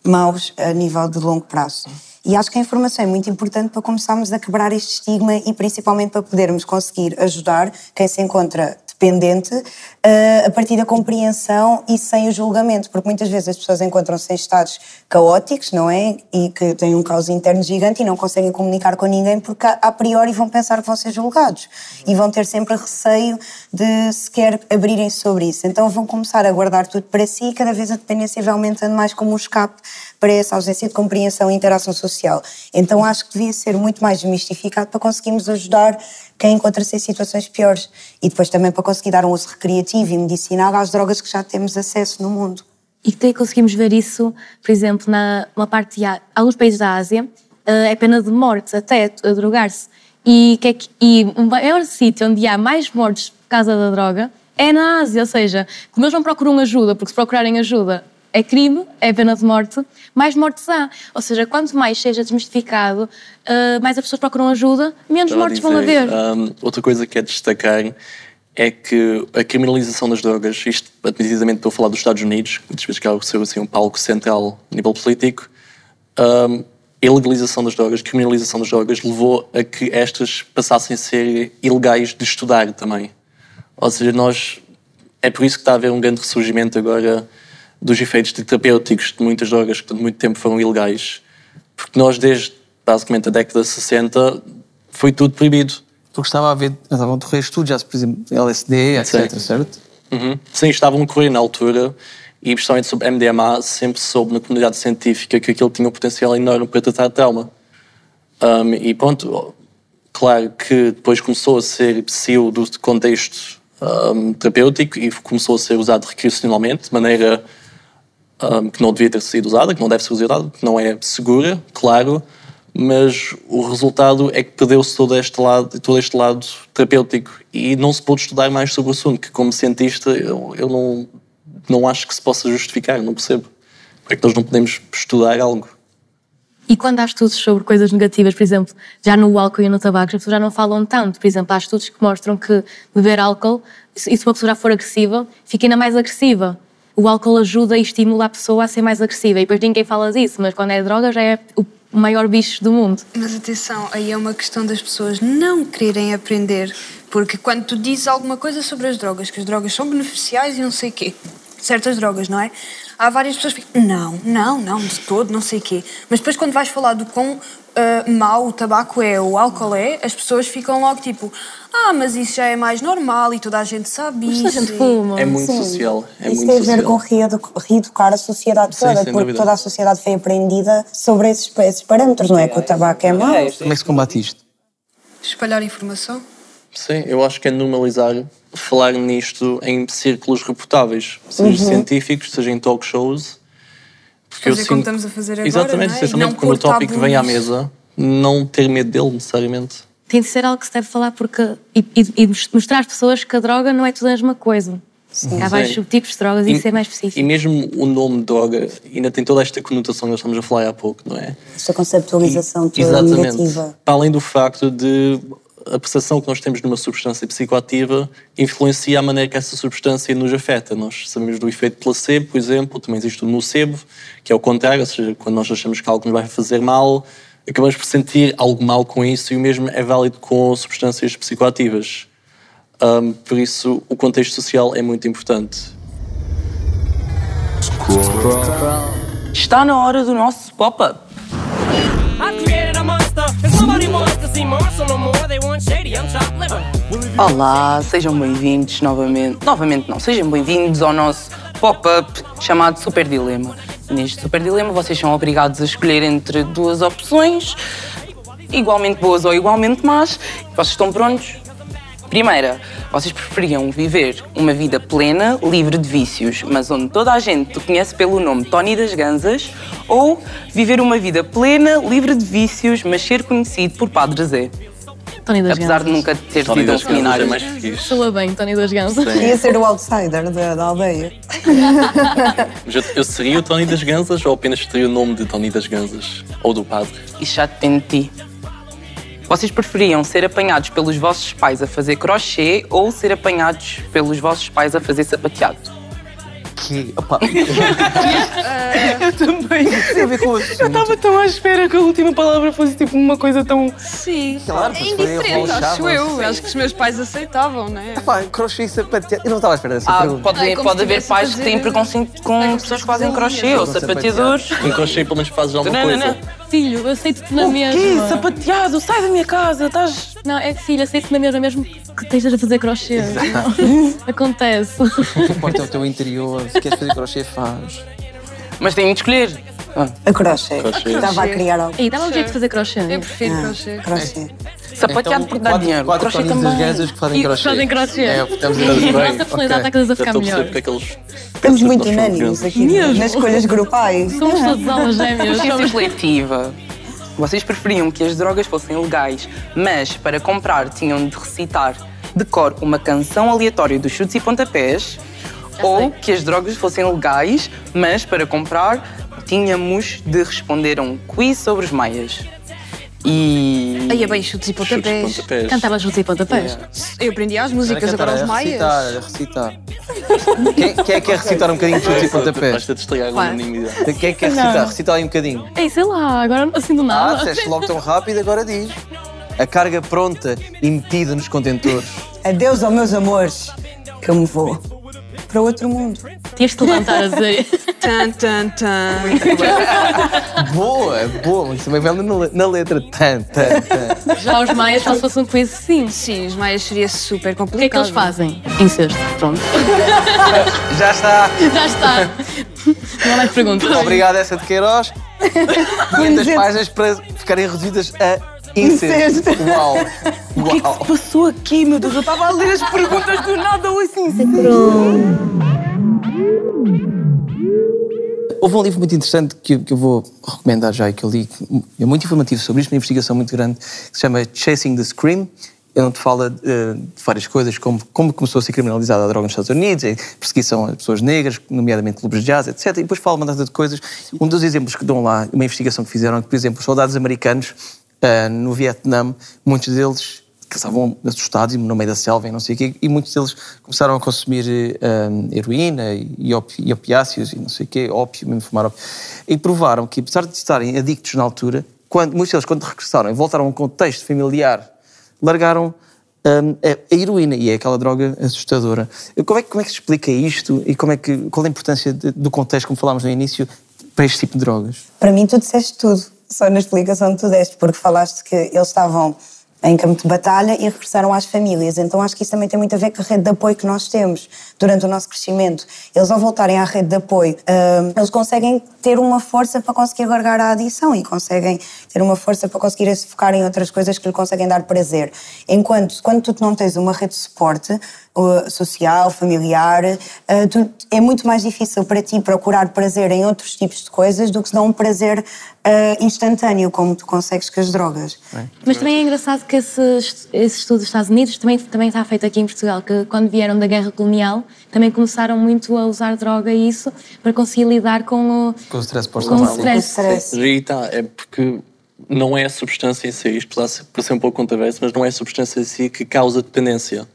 maus a nível de longo prazo. E acho que a informação é muito importante para começarmos a quebrar este estigma e principalmente para podermos conseguir ajudar quem se encontra dependente uh, a partir da compreensão e sem o julgamento, porque muitas vezes as pessoas encontram-se em estados caóticos, não é? E que têm um caos interno gigante e não conseguem comunicar com ninguém porque a priori vão pensar que vão ser julgados e vão ter sempre receio de sequer abrirem sobre isso. Então vão começar a guardar tudo para si e cada vez a dependência vai aumentando mais como um escape para essa ausência de compreensão e interação social. Então acho que devia ser muito mais desmistificado para conseguirmos ajudar quem encontra-se em situações piores e depois também para conseguir dar um uso recreativo e medicinal às drogas que já temos acesso no mundo. E que conseguimos ver isso, por exemplo, na uma parte de alguns países da Ásia, eh, é pena de morte até a drogar-se. E, que é que, e o maior sítio onde há mais mortes por causa da droga é na Ásia, ou seja, como eles não procuram ajuda, porque se procurarem ajuda é crime, é pena de morte, mais mortes há. Ou seja, quanto mais seja desmistificado, uh, mais as pessoas procuram ajuda, menos Estava mortes vão haver. Um, outra coisa que é destacar é que a criminalização das drogas, isto admitidamente estou a falar dos Estados Unidos, muitas vezes que é ser assim, um palco central a nível político, um, a ilegalização das drogas, a criminalização das drogas levou a que estas passassem a ser ilegais de estudar também. Ou seja, nós é por isso que está a haver um grande ressurgimento agora dos efeitos terapêuticos de muitas drogas que durante muito tempo foram ilegais. Porque nós, desde basicamente a década de 60, foi tudo proibido. Porque estava a haver, estavam a correr estudos, já, por exemplo, LSD, etc, Sim. certo? Uhum. Sim, estavam a correr na altura e, principalmente sobre MDMA, sempre soube na comunidade científica que aquilo tinha um potencial enorme para tratar trauma. Um, e pronto, claro que depois começou a ser possível do contexto um, terapêutico e começou a ser usado recreacionalmente, de maneira um, que não devia ter sido usada, que não deve ser usada, que não é segura, claro, mas o resultado é que perdeu-se todo este lado, todo este lado terapêutico e não se pôde estudar mais sobre o assunto, que como cientista eu, eu não, não acho que se possa justificar, não percebo. É que nós não podemos estudar algo. E quando há estudos sobre coisas negativas, por exemplo, já no álcool e no tabaco, as pessoas já não falam tanto. Por exemplo, há estudos que mostram que beber álcool, e se uma pessoa já for agressiva, fica ainda mais agressiva o álcool ajuda e estimula a pessoa a ser mais agressiva. E depois ninguém fala disso, mas quando é droga já é o maior bicho do mundo. Mas atenção, aí é uma questão das pessoas não quererem aprender. Porque quando tu dizes alguma coisa sobre as drogas, que as drogas são beneficiais e não sei o quê, certas drogas, não é? Há várias pessoas que ficam, não, não, não, de todo, não sei o quê. Mas depois quando vais falar do quão uh, mau o tabaco é, o álcool é, as pessoas ficam logo tipo, ah, mas isso já é mais normal e toda a gente sabe isso. a gente fuma. É muito Sim. social. É isso muito tem a ver com reeducar a sociedade toda, Sim, porque dúvida. toda a sociedade foi aprendida sobre esses, esses parâmetros, não é? Que o tabaco é mau. Como é que se combate isto? Espalhar informação? Sim, eu acho que é normalizar falar nisto em círculos reputáveis, seja uhum. científicos, seja em talk shows. Porque fazer eu como estamos a fazer agora, Exatamente, não é? especialmente quando o tópico vem à mesa, não ter medo dele necessariamente tem de ser algo que se deve falar porque e, e, e mostrar às pessoas que a droga não é tudo a mesma coisa. Sim. Há vários subtipos de drogas e, e isso é mais específico. E mesmo o nome droga ainda tem toda esta conotação que nós estamos a falar há pouco, não é? Esta conceptualização e, toda exatamente, negativa. Para além do facto de a percepção que nós temos de uma substância psicoativa influencia a maneira que essa substância nos afeta. Nós sabemos do efeito placebo, por exemplo, também existe o nocebo, que é o contrário, ou seja, quando nós achamos que algo nos vai fazer mal, acabamos por sentir algo mal com isso e o mesmo é válido com substâncias psicoativas. Um, por isso, o contexto social é muito importante. Está na hora do nosso pop-up. Olá, sejam bem-vindos novamente. Novamente não, sejam bem-vindos ao nosso pop-up chamado Super Dilema. Neste super dilema, vocês são obrigados a escolher entre duas opções, igualmente boas ou igualmente más. Vocês estão prontos? Primeira, vocês preferiam viver uma vida plena, livre de vícios, mas onde toda a gente te conhece pelo nome Tony das Gansas, ou viver uma vida plena, livre de vícios, mas ser conhecido por Padre Zé? Tony das Apesar de Gansas. nunca ter Tony tido um Gansas seminário. é mais fixe. Soa bem, Tony das Gansas. Ia ser o outsider da, da aldeia. Mas eu, eu seria o Tony das Gansas ou apenas teria o nome de Tony das Gansas? Ou do padre? Isso já depende de ti. Vocês preferiam ser apanhados pelos vossos pais a fazer crochê ou ser apanhados pelos vossos pais a fazer sapateado? Que. Opa. *laughs* eu também. Tem a ver com o Eu estava tão à espera que a última palavra fosse tipo uma coisa tão. Sim, Claro, é indiferente, acho eu. Acho que os meus pais aceitavam, não é? Pá, crochê e sapateado. Eu não estava à espera dessa Ah, pergunta. pode, Ai, pode haver pais que têm preconceito com pessoas que fazem crochê ou sapateadores. Em crochê pelo menos fazes alguma Não, não, coisa. não. Filho, aceito-te na O mesma. quê? Sapateado? Sai da minha casa, estás. Não, é que filho, aceito-te na mesma, mesmo que estejas a fazer crochê. Acontece. O que importa é o teu interior. Se queres fazer crochê, faz. Mas têm de escolher. A crochê. Estava a criar algo. E dá-me um jeito de fazer crochê. Eu prefiro Ah, crochê. crochê. Sapateado Então, por dar quatro- dinheiro. Quatro crochê também. Gansas que fazem E que crochê. fazem crochê. É, estamos a nossa personalidade está cada vez a ficar estou a perceber melhor. porque é que eles. Estamos muito unânimes aqui Mesmo. nas escolhas grupais. Somos todos almas gêmeas. *laughs* Consciência somos- coletiva. Vocês preferiam que as drogas fossem legais, mas para comprar tinham de recitar de cor uma canção aleatória dos chutes e pontapés? ou que as drogas fossem legais, mas para comprar tínhamos de responder a um quiz sobre os maias? E. Aí é bem chutes e pontapés. Cantava chutes e pontapés. Eu aprendi as músicas, agora os a maias. recitar, a recitar. Quem, quem é que quer recitar um bocadinho de chutes e pontapés? Basta estragar a unanimidade. Quem é que quer Não. recitar? Recitar aí um bocadinho. Ei, sei lá, agora assim do Ah, nada. disseste logo tão rápido, agora diz. A carga pronta e metida nos contentores. Adeus aos meus amores, que eu me vou para outro mundo. Tens de te levantar a dizer. *laughs* Tan, tan, tan. Boa, boa, mas também vem na, le- na letra. Tan, tan, tan. Já os maias, só se fosse um quiz, sim. Sim, os maias seria super O que é complicado. que eles fazem? Incesto. Pronto. *laughs* Já está. Já está. Não há mais perguntas. Obrigado, essa de Queiroz. *laughs* 500 páginas para ficarem reduzidas a incesto. Uau. *laughs* O que é que se passou aqui, meu Deus? Eu estava a ler as perguntas do nada, ou assim. Houve um livro muito interessante que, que eu vou recomendar já e que eu li, que é muito informativo sobre isto, uma investigação muito grande, que se chama Chasing the Scream. Ele te fala eh, de várias coisas, como, como começou a ser criminalizada a droga nos Estados Unidos, a perseguição a pessoas negras, nomeadamente clubes de jazz, etc. E depois fala uma data de coisas. Um dos exemplos que dão lá, uma investigação que fizeram, é que, por exemplo, os soldados americanos no Vietnã, muitos deles que estavam assustados no meio da selva e não sei o quê, e muitos deles começaram a consumir eh, heroína e, opi- e opiáceos e não sei o quê, ópio, mesmo fumar ópio, e provaram que, apesar de estarem adictos na altura, quando, muitos deles, quando regressaram e voltaram a um contexto familiar, largaram hum, a, heroína, e é aquela droga assustadora. Como é, como é que se explica isto e como é que, qual é a importância de- do contexto, como falámos no início, para este tipo de drogas? Para mim, tu disseste tudo, só na explicação que tu deste, porque falaste que eles estavam em campo de batalha e regressaram às famílias. Então acho que isso também tem muito a ver com a rede de apoio que nós temos durante o nosso crescimento. Eles, ao voltarem à rede de apoio, hum, eles conseguem ter uma força para conseguir largar a adição e conseguem ter uma força para conseguir se focar em outras coisas que lhe conseguem dar prazer. Enquanto, quando tu não tens uma rede de suporte uh, social, familiar, uh, tu- é muito mais difícil para ti procurar prazer em outros tipos de coisas do que se dá um prazer uh, instantâneo, como tu consegues com as drogas. Mas também é engraçado que esse, esse estudo dos Estados Unidos também, também está feito aqui em Portugal, que quando vieram da guerra colonial também começaram muito a usar droga e isso para conseguir lidar com o, Com o stress com o pós-traumático. stress. Aí está, é porque não é a substância em si, isto ser um pouco controverso, mas não é a substância em si que causa dependência.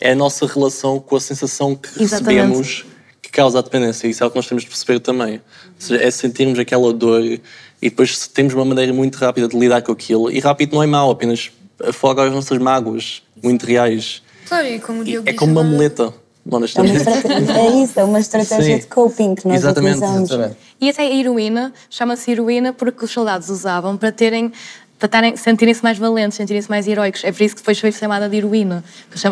É a nossa relação com a sensação que Exatamente. recebemos que causa a dependência. Isso é o que nós temos de perceber também. Ou seja, é sentirmos aquela dor e depois temos uma maneira muito rápida de lidar com aquilo. E rápido não é mau, apenas afoga as nossas mágoas muito reais. Claro, e como o E Diogo é como uma agora- muleta, É, honestamente. é isso, é uma estratégia Sim. de coping que nós Exatamente, utilizamos. exatamente. E até a heroína, chama-se heroína porque os soldados usavam para terem para estarem- sentirem-se mais valentes, sentirem-se mais heróicos. É por isso que depois foi chamada de heroína.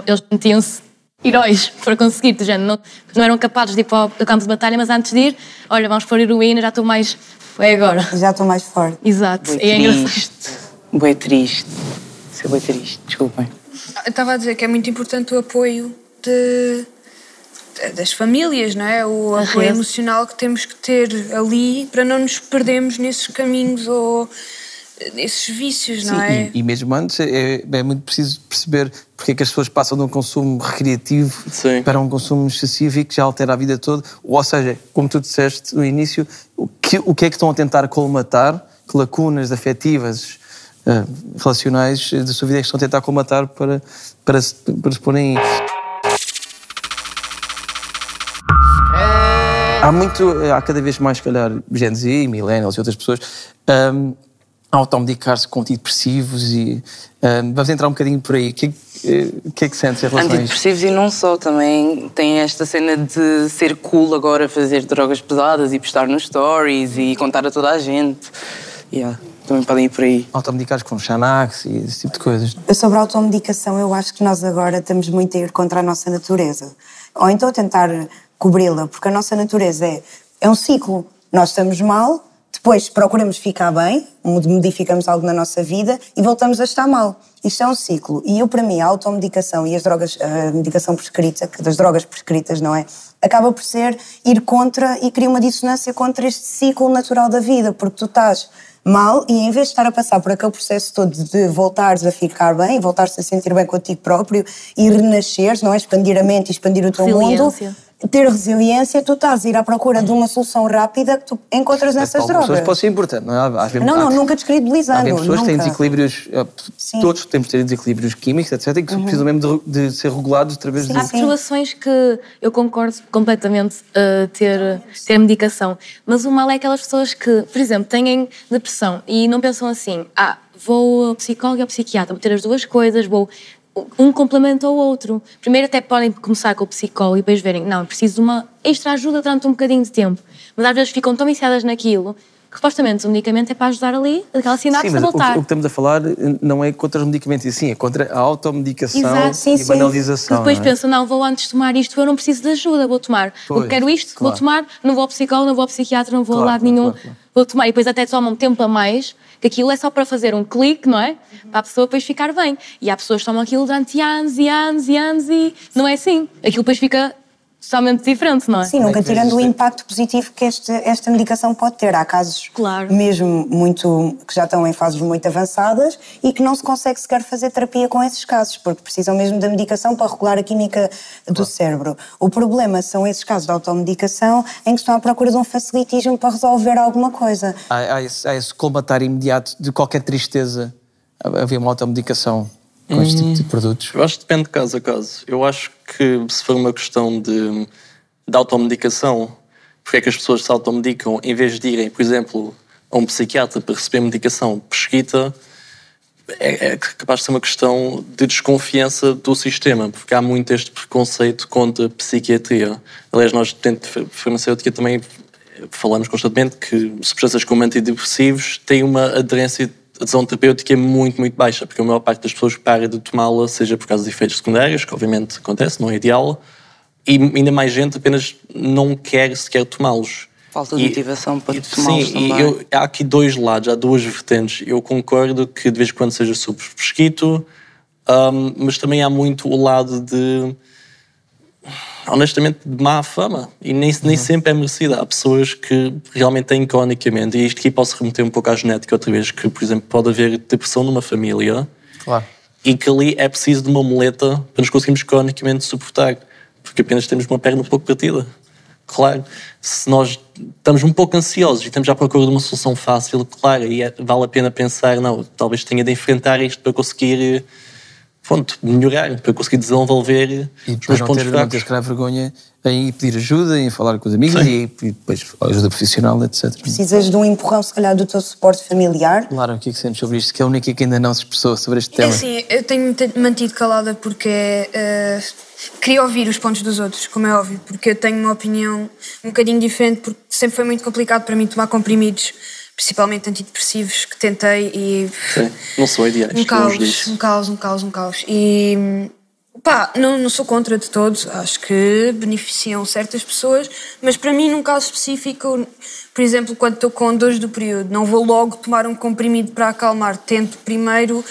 Eles sentiam-se heróis para conseguir, género, não, não eram capazes de ir para o campo de batalha, mas antes de ir, olha, vamos pôr heroína, já estou mais. É agora. Já estou mais forte. Exato. Bué E é engraçado. triste. Bué triste. Isso é bué triste, desculpem. Eu estava a dizer que é muito importante o apoio de, de- das famílias, não é? O A apoio rede. emocional que temos que ter ali para não nos perdermos nesses caminhos ou esses vícios, Sim, não é? e, e mesmo antes é, é muito preciso perceber porque é que as pessoas passam de um consumo recreativo para um consumo excessivo e que já altera a vida toda. Ou seja, como tu disseste no início, o que, o que é que estão a tentar colmatar, que lacunas afetivas, eh, relacionais da sua vida é que estão a tentar colmatar para, para, para se porem Há muito, há cada vez mais, se calhar, Gen Z, millennials e outras pessoas um, a automedicar-se com antidepressivos e um, vamos entrar um bocadinho por aí. O que, que é que sentes em relação? Antidepressivos e não só, também tem esta cena de ser cool agora fazer drogas pesadas e postar nos stories e contar a toda a gente. Yeah, também podem ir por aí. Automedicares com Xanax e esse tipo de coisas. Sobre a automedicação, eu acho que nós agora estamos muito a ir contra a nossa natureza. Ou então a tentar cobri-la, porque a nossa natureza é, é um ciclo. Nós estamos mal, depois procuramos ficar bem, modificamos algo na nossa vida e voltamos a estar mal. Isto é um ciclo. E eu, para mim, a automedicação e as drogas, a medicação prescrita, das drogas prescritas, não é? Acaba por ser ir contra e cria uma dissonância contra este ciclo natural da vida, porque tu estás mal e em vez de estar a passar por aquele processo todo de voltares a ficar bem, voltares a sentir bem contigo próprio e renasceres, não é? Expandir a mente e expandir o teu mundo. Ter resiliência, tu estás a ir à procura de uma solução rápida que tu encontras nessas algumas drogas. pessoas pode ser importante, não é? Às vezes- Não, não, há- nunca descredibilizando. Há pessoas que têm nunca. desequilíbrios, eh, todos temos de ter desequilíbrios químicos, etc., e que Uhum. precisam mesmo de, de ser regulados através de. Há situações que eu concordo completamente uh, ter, ter medicação, mas o mal é aquelas pessoas que, por exemplo, têm depressão e não pensam assim: ah, vou ao psicólogo e ao psiquiatra, vou ter as duas coisas, vou. Um complementa o outro. Primeiro, até podem começar com o psicólogo e depois verem, não, preciso de uma extra ajuda durante um bocadinho de tempo. Mas às vezes ficam tão viciadas naquilo que supostamente o medicamento é para ajudar ali, aquela sinapse Sim, a mas o, que- voltar. o que estamos a falar eh, não é contra os medicamentos, e sim, é contra a automedicação Exato, sim, e sim. banalização. Depois não é? pensam, não, vou antes tomar isto, eu não preciso de ajuda, vou tomar. Pois, eu quero isto, claro. vou tomar, não vou ao psicólogo, não vou ao psiquiatra, não vou Claro, a lado nenhum, claro. vou tomar. E depois até tomam tempo a mais, que aquilo é só para fazer um clique, não é? Para a pessoa depois ficar bem. E há pessoas que tomam aquilo durante anos e anos e anos e não é assim. Aquilo depois fica totalmente diferente, não é? Sim, nunca tirando o impacto positivo que este, esta medicação pode ter. Há casos mesmo muito que já estão em fases muito avançadas e que não se consegue sequer fazer terapia com esses casos, porque precisam mesmo da medicação para regular a química do cérebro. O problema são esses casos de automedicação em que estão à procura de um facilitismo para resolver alguma coisa. Há, há esse, há esse colmatar imediato de qualquer tristeza. Havia uma automedicação com este tipo de produtos. Eu acho que depende de caso a caso. Eu acho que se for uma questão de, de automedicação, porque é que as pessoas se automedicam em vez de irem, por exemplo, a um psiquiatra para receber medicação prescrita, é, é capaz de ser uma questão de desconfiança do sistema, porque há muito este preconceito contra a psiquiatria. Aliás, nós dentro de farmacêutica também falamos constantemente que substâncias como antidepressivos têm uma aderência adesão terapêutica é muito, muito baixa, porque a maior parte das pessoas para de tomá-la, seja por causa de efeitos secundários, que obviamente acontece, não é ideal, e ainda mais gente apenas não quer sequer tomá-los. Falta de E- motivação para tomá-los Sim, também. e eu, há aqui dois lados, há duas vertentes. Eu concordo que de vez em quando seja super prescrito, hum, mas também há muito o lado de, honestamente, de má fama. E nem, nem sempre é merecida. Há pessoas que realmente têm cronicamente, e isto aqui posso remeter um pouco à genética outra vez, que, por exemplo, pode haver depressão numa família Claro. e que ali é preciso de uma muleta para nos conseguirmos cronicamente suportar, porque apenas temos uma perna um pouco partida. Claro, se nós estamos um pouco ansiosos e estamos à procura de uma solução fácil, claro, aí é- vale a pena pensar, não, talvez tenha de enfrentar isto para conseguir pronto, melhorar, para conseguir desenvolver E os meus não pontos ter, não ter fracos. se calhar, vergonha em pedir ajuda, em falar com os amigos e, e depois ajuda profissional, etc. Precisas de um empurrão, se calhar, do teu suporte familiar. Lara, o que é que sentes sobre isto? Que é a única que ainda não se expressou sobre este É tema. assim, eu tenho-me te- mantido calada porque eh, queria ouvir os pontos dos outros, como é óbvio, porque eu tenho uma opinião um bocadinho diferente, porque sempre foi muito complicado para mim tomar comprimidos, principalmente antidepressivos, que tentei e Sim, não são ideais, um caos, um caos, um caos, um caos. E pá, não, não sou contra de todo, acho que beneficiam certas pessoas, mas para mim, num caso específico, por exemplo, quando estou com dores do período, não vou logo tomar um comprimido para acalmar, tento primeiro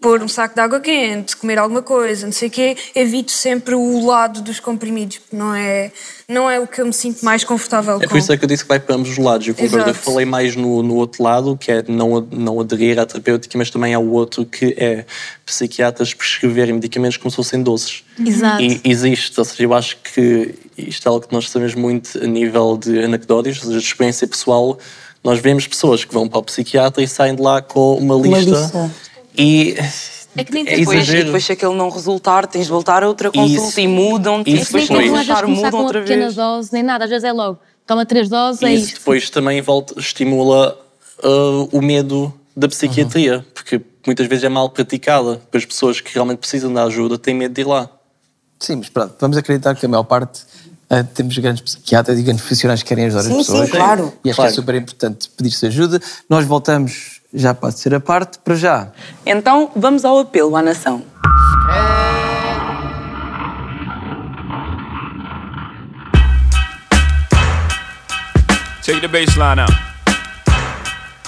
pôr um saco de água quente, comer alguma coisa, não sei o quê, evito sempre o lado dos comprimidos, porque não é, não é o que eu me sinto mais confortável É com. por isso é que eu disse que vai para ambos os lados. Eu concordo. Eu falei mais no, no outro lado, que é não, não aderir à terapêutica, mas também há o outro que é psiquiatras prescreverem medicamentos como se fossem doces. Exato. E existe, ou seja, eu acho que isto é algo que nós sabemos muito a nível de anecdórios, ou seja, de experiência pessoal. Nós vemos pessoas que vão para o psiquiatra e saem de lá com uma lista. lista. E É que nem É depois, e exagero. depois se aquele não resultar, tens de voltar a outra consulta Isso. e mudam-te, e Isso depois se depois. não resultar, mudam outra pequena vez. dose, nem nada, às vezes é logo. Toma três doses, é E isso isto. depois também volta, estimula uh, o medo da psiquiatria, porque muitas vezes é mal praticada. As pessoas que realmente precisam da ajuda têm medo de ir lá. Sim, mas pronto, vamos acreditar que a maior parte eh, temos grandes psiquiatras e grandes profissionais que querem ajudar Sim, as sim, pessoas. claro. E acho Claro. que é super importante pedir-se ajuda. Nós voltamos já para a terceira parte, para já. Então, vamos ao apelo à nação. Take the bass line out.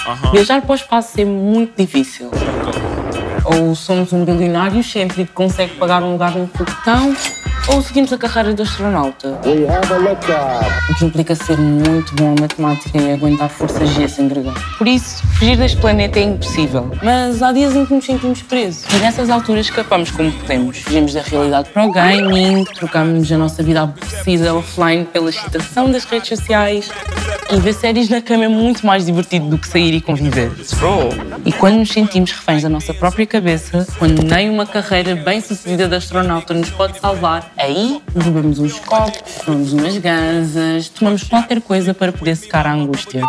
Uh-huh. Viajar para o espaço é muito difícil. Ou somos um bilionário sempre que consegue pagar um lugar no foguetão, ou seguimos a carreira de astronauta. O que implica ser muito bom a matemática e aguentar força G sem dragão. Por isso, fugir deste planeta é impossível. Mas há dias em que nos sentimos presos. E nessas alturas escapamos como podemos. Fugimos da realidade para o gaming, trocamos a nossa vida aborrecida offline pela excitação das redes sociais. E ver séries na cama é muito mais divertido do que sair e conviver. E quando nos sentimos reféns da nossa própria cabeça, quando nem uma carreira bem sucedida de astronauta nos pode salvar, aí bebemos uns copos, fumamos umas gansas, tomamos qualquer coisa para poder secar a angústia.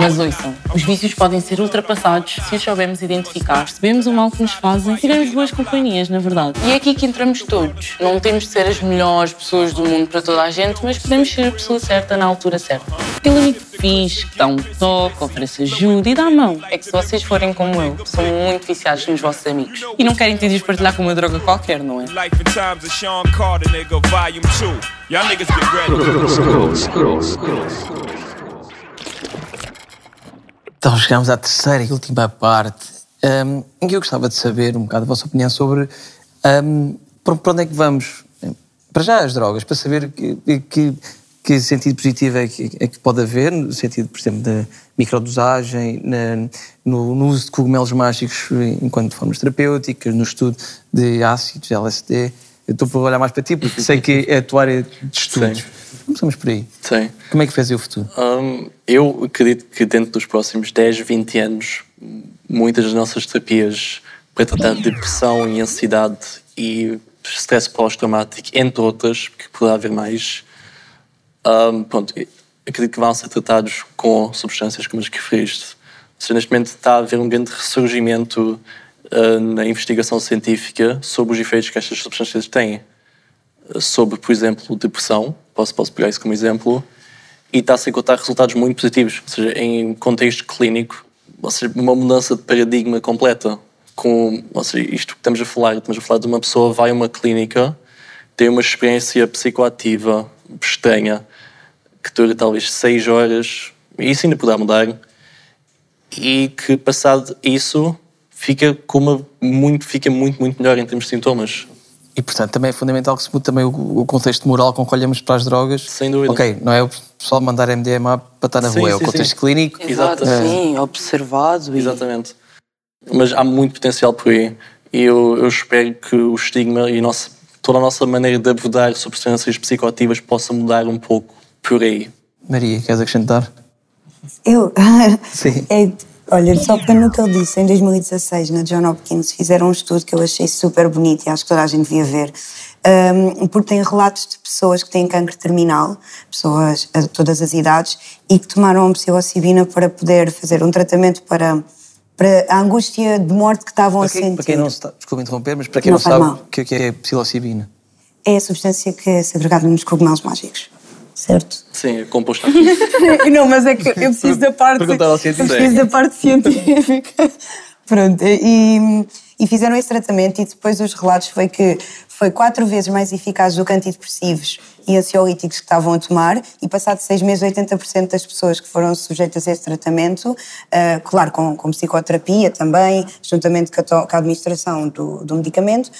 Mas ouçam, os vícios podem ser ultrapassados se os soubermos identificar, percebemos o mal que nos fazem e tivermos boas companhias, na verdade. E é aqui que entramos todos. Não temos de ser as melhores pessoas do mundo para toda a gente, mas podemos ser a pessoa certa na altura certa. Aquele amigo fixe que dá um toque, oferece ajuda e dá a mão. É que se vocês forem como eu, são muito viciados nos vossos amigos e não querem ter de os partilhar com uma droga qualquer, não é? Life and Times of Sean Carter, nigga, Volume 2. Y'all niggas get ready. Então chegamos à terceira e última parte, hum, em que eu gostava de saber um bocado a vossa opinião sobre hum, para onde é que vamos. Para já as drogas, para saber que, que, que sentido positivo é que, é que pode haver, no sentido, por exemplo, da microdosagem, na- no, no uso de cogumelos mágicos enquanto formas terapêuticas, no estudo de ácidos, LSD. Eu estou a olhar mais para ti porque sei que é a tua área de estudos. Começamos por aí. Sim. Como é que fez o futuro? Hum, eu acredito que dentro dos próximos 10, 20 anos, muitas das nossas terapias para tratar de depressão e ansiedade e stress pós-traumático, entre outras, porque poderá haver mais, hum, pronto, acredito que vão ser tratados com substâncias como as que referiste. Seja, neste momento está a haver um grande ressurgimento uh, na investigação científica sobre os efeitos que estas substâncias têm. Sobre, por exemplo, depressão, posso, posso pegar isso como exemplo, e está-se a encontrar resultados muito positivos, ou seja, em contexto clínico, ou seja, uma mudança de paradigma completa. Com, ou seja, isto que estamos a falar, estamos a falar de uma pessoa vai a uma clínica, tem uma experiência psicoativa estranha, que dura talvez seis horas, e isso ainda poderá mudar, e que passado isso fica, com uma, muito, fica muito, muito melhor em termos de sintomas. E, portanto, também é fundamental que se mude também o, o contexto moral com que olhamos para as drogas. Sem dúvida. Ok, não é o pessoal mandar MDMA para estar na Sim, rua, é o sim, contexto sim. clínico. Exato, Eh, sim, observado. E... Exatamente. Mas há muito potencial por aí. E eu, eu espero que o estigma e nossa, toda a nossa maneira de abordar substâncias psicoativas possa mudar um pouco por aí. Maria, queres acrescentar? Eu? *laughs* Sim. É, olha, só pegando no que ele disse, em 2016, na John Hopkins, fizeram um estudo que eu achei super bonito e acho que toda a gente devia ver. Porque tem relatos de pessoas que têm cancro terminal, pessoas a todas as idades, e que tomaram psilocibina para poder fazer um tratamento para, para a angústia de morte que estavam a Para quem, sentir. para quem não está, desculpa interromper, mas para quem Não não, sabe o que é que é psilocibina. É a substância que é segregada nos cogumelos mágicos, certo? Sim, é composto *laughs* não, mas é que eu preciso da parte. Perguntar ao eu cientista. preciso da parte científica. *laughs* Pronto, e, E fizeram esse tratamento e depois os relatos foi que foi quatro vezes mais eficaz do que antidepressivos e ansiolíticos que estavam a tomar e passado seis meses 80% das pessoas que foram sujeitas a esse tratamento, uh, claro, com, com, psicoterapia também, juntamente com a, com a administração do, do medicamento,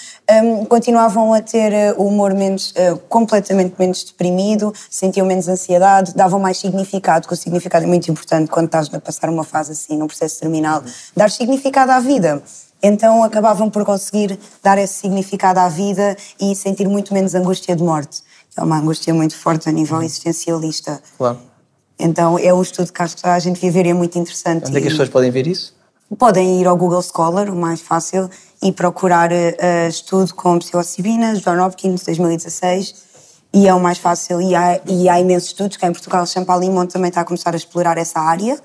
um, continuavam a ter o humor menos, uh, completamente menos deprimido, sentiam menos ansiedade, davam mais significado, que o significado é muito importante quando estás a passar uma fase assim, num processo terminal, dar significado à vida. Então acabavam por conseguir dar esse significado à vida e sentir muito menos angústia de morte, que é uma angústia muito forte a nível existencialista. Claro. Então é um estudo que acho que a gente devia ver e é muito interessante. Onde é que as pessoas podem ver isso? Podem ir ao Google Scholar, o mais fácil, e procurar uh, estudo com psilocibina, John Hopkins, 2016, e é o mais fácil. E há, e há imensos estudos, que em Portugal, Champalimont também está a começar a explorar essa área.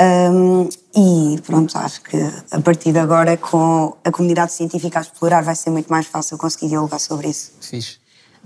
Um, e pronto, acho que a partir de agora, com a comunidade científica a explorar, vai ser muito mais fácil conseguir dialogar sobre isso. Fixe.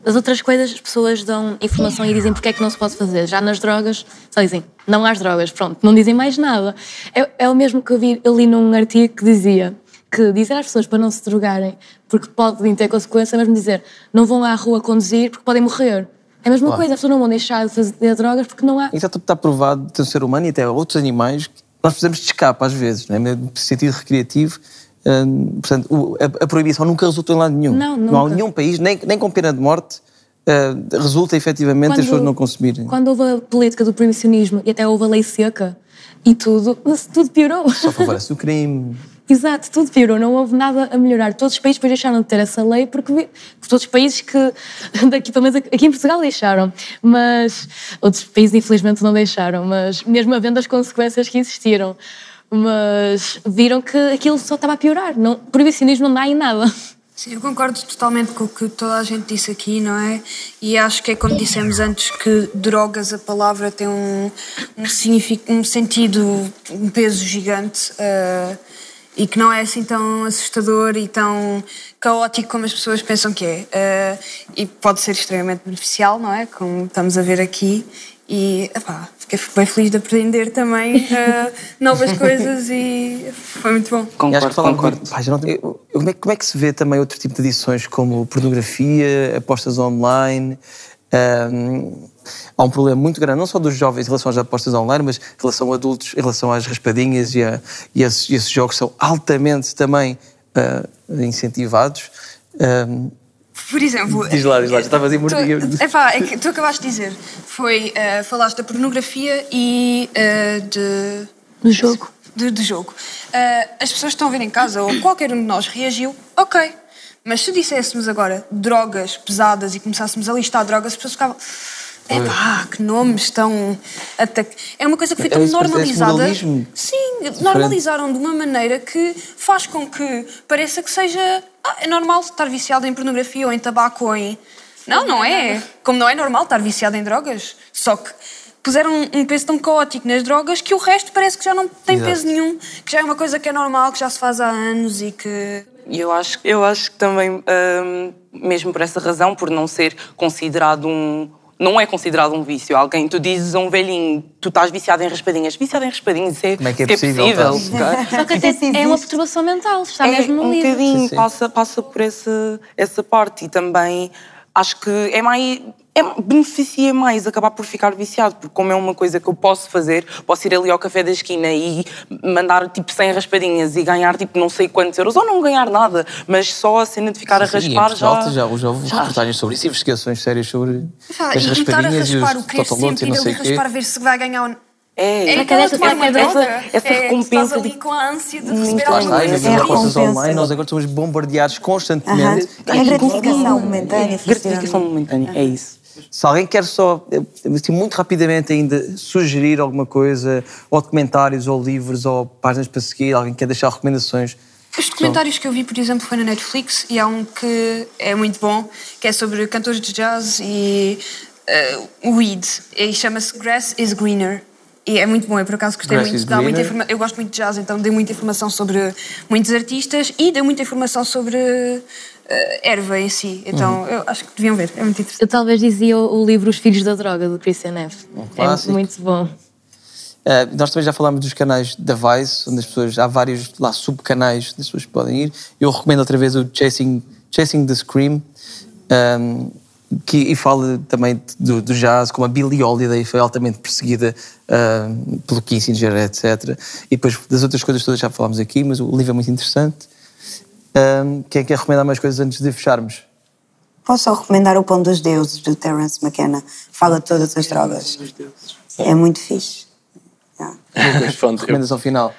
As outras coisas, as pessoas dão informação e dizem porque é que não se pode fazer. Já nas drogas, só dizem não há drogas, pronto, não dizem mais nada. É, é o mesmo que eu, vi, eu li num artigo que dizia que dizer às pessoas para não se drogarem porque podem ter consequência, é mesmo dizer não vão à rua conduzir porque podem morrer. É a mesma claro. coisa, as pessoas não vão deixar de fazer drogas porque não há. Isso está provado de um ser humano e até outros animais que nós precisamos de escape às vezes, não é? no sentido recreativo. Hum, portanto, a, a, proibição nunca resultou em lado nenhum. Não, nunca. não há nenhum país, nem, nem com pena de morte, uh, resulta efetivamente quando, as pessoas não consumirem. Quando houve a política do proibicionismo e até houve a lei seca e tudo, *laughs* tudo piorou. Só favorece o crime. Exato, tudo piorou, não houve nada a melhorar. Todos os países depois deixaram de ter essa lei porque todos os países que, *laughs* daqui, pelo menos aqui em Portugal deixaram, mas outros países infelizmente não deixaram, mas mesmo havendo as consequências que existiram, mas viram que aquilo só estava a piorar. Não, proibicionismo não dá em nada. Sim, eu concordo totalmente com o que toda a gente disse aqui, não é? E acho que é como dissemos antes que drogas, a palavra tem um, um, um sentido, um peso gigante. Uh, e que não é assim tão assustador e tão caótico como as pessoas pensam que é. Uh, e pode ser extremamente beneficial, não é? Como estamos a ver aqui. E epá, fiquei bem feliz de aprender também uh, *laughs* novas coisas e foi muito bom. Concordo, concordo. Como, é, como é que se vê também outro tipo de edições como pornografia, apostas online? Um, há um problema muito grande, não só dos jovens em relação às apostas online, mas em relação a adultos, em relação às raspadinhas e, a, e esses, esses, jogos são altamente também uh, incentivados. Um, por exemplo. Diz lá, diz lá, já estava a dizer muito. É que tu acabaste de dizer. Foi. Uh, falaste da pornografia e uh, de. Do jogo. De, de jogo. Uh, as pessoas que estão a ver em casa, ou qualquer um de nós reagiu, ok. Mas se disséssemos agora drogas pesadas e começássemos a listar drogas, as pessoas ficavam. É pá, que nomes tão. É uma coisa que foi tão é normalizada. Sim, normalizaram de uma maneira que faz com que pareça que seja. Ah, é normal estar viciado em pornografia ou em tabaco ou em. Não, não é. Como não é normal estar viciado em drogas. Só que puseram um peso tão caótico nas drogas que o resto parece que já não tem Exato. peso nenhum, que já é uma coisa que é normal, que já se faz há anos e que. Eu acho, eu acho que também, hum, mesmo por essa razão, por não ser considerado um, não é considerado um vício. Alguém, tu dizes a um velhinho, tu estás viciado em raspadinhas. Viciado em raspadinhas, é, Como é que é possível? É possível Só que até é uma perturbação mental, está é, mesmo no um livro. Um bocadinho, passa, passa por essa, essa parte. E também acho que é mais é, beneficia mais acabar por ficar viciado, porque como é uma coisa que eu posso fazer, posso ir ali ao café da esquina e mandar tipo 100 raspadinhas e ganhar tipo não sei quantos euros, ou não ganhar nada, mas só a cena de ficar sim, a raspar sim, já... já... Já houve reportagens sobre isso, investigações sérias sobre já, as raspadinhas e, os totalotes e não sei o quê. raspar, ver se vai ganhar ou é, é aquela essa, essa, essa é, recompensa. ali com a ânsia de receber alguma coisa. É a recompensa. online, nós agora somos bombardeados constantemente. Uh -huh. É gratificação momentânea. Gratificação momentânea, é isso. Se alguém quer só, assim, muito rapidamente ainda, sugerir alguma coisa, ou documentários, ou livros, ou páginas para seguir, alguém quer deixar recomendações, os documentários que eu vi, por exemplo, foi na Netflix e há um que é muito bom, que é sobre cantores de jazz e uh, weed. E chama-se Grass is Greener. E é muito bom, eu por acaso gostei Grass muito. Dá muita informa... Eu gosto muito de jazz, então dei muita informação sobre muitos artistas e dei muita informação sobre uh, erva em si. Então uhum. eu acho que deviam ver, é muito interessante. Eu talvez dizia o, o livro Os Filhos da Droga, do Christian F. Um é muito bom. Uh, nós também já falámos dos canais da Vice, onde as pessoas, há vários lá subcanais onde as pessoas podem ir. Eu recomendo outra vez o Chasing, Chasing the Scream, um, que, e fala também do, do, jazz, como a Billie Holiday foi altamente perseguida uh, pelo Kissinger, etc. E depois das outras coisas todas já falámos aqui, mas o livro é muito interessante. Um, quem é que quer recomendar mais coisas antes de fecharmos? Posso só recomendar O Pão dos Deuses, do Terence McKenna. Fala de todas as drogas. É muito fixe. Pronto, *laughs* recomendação final.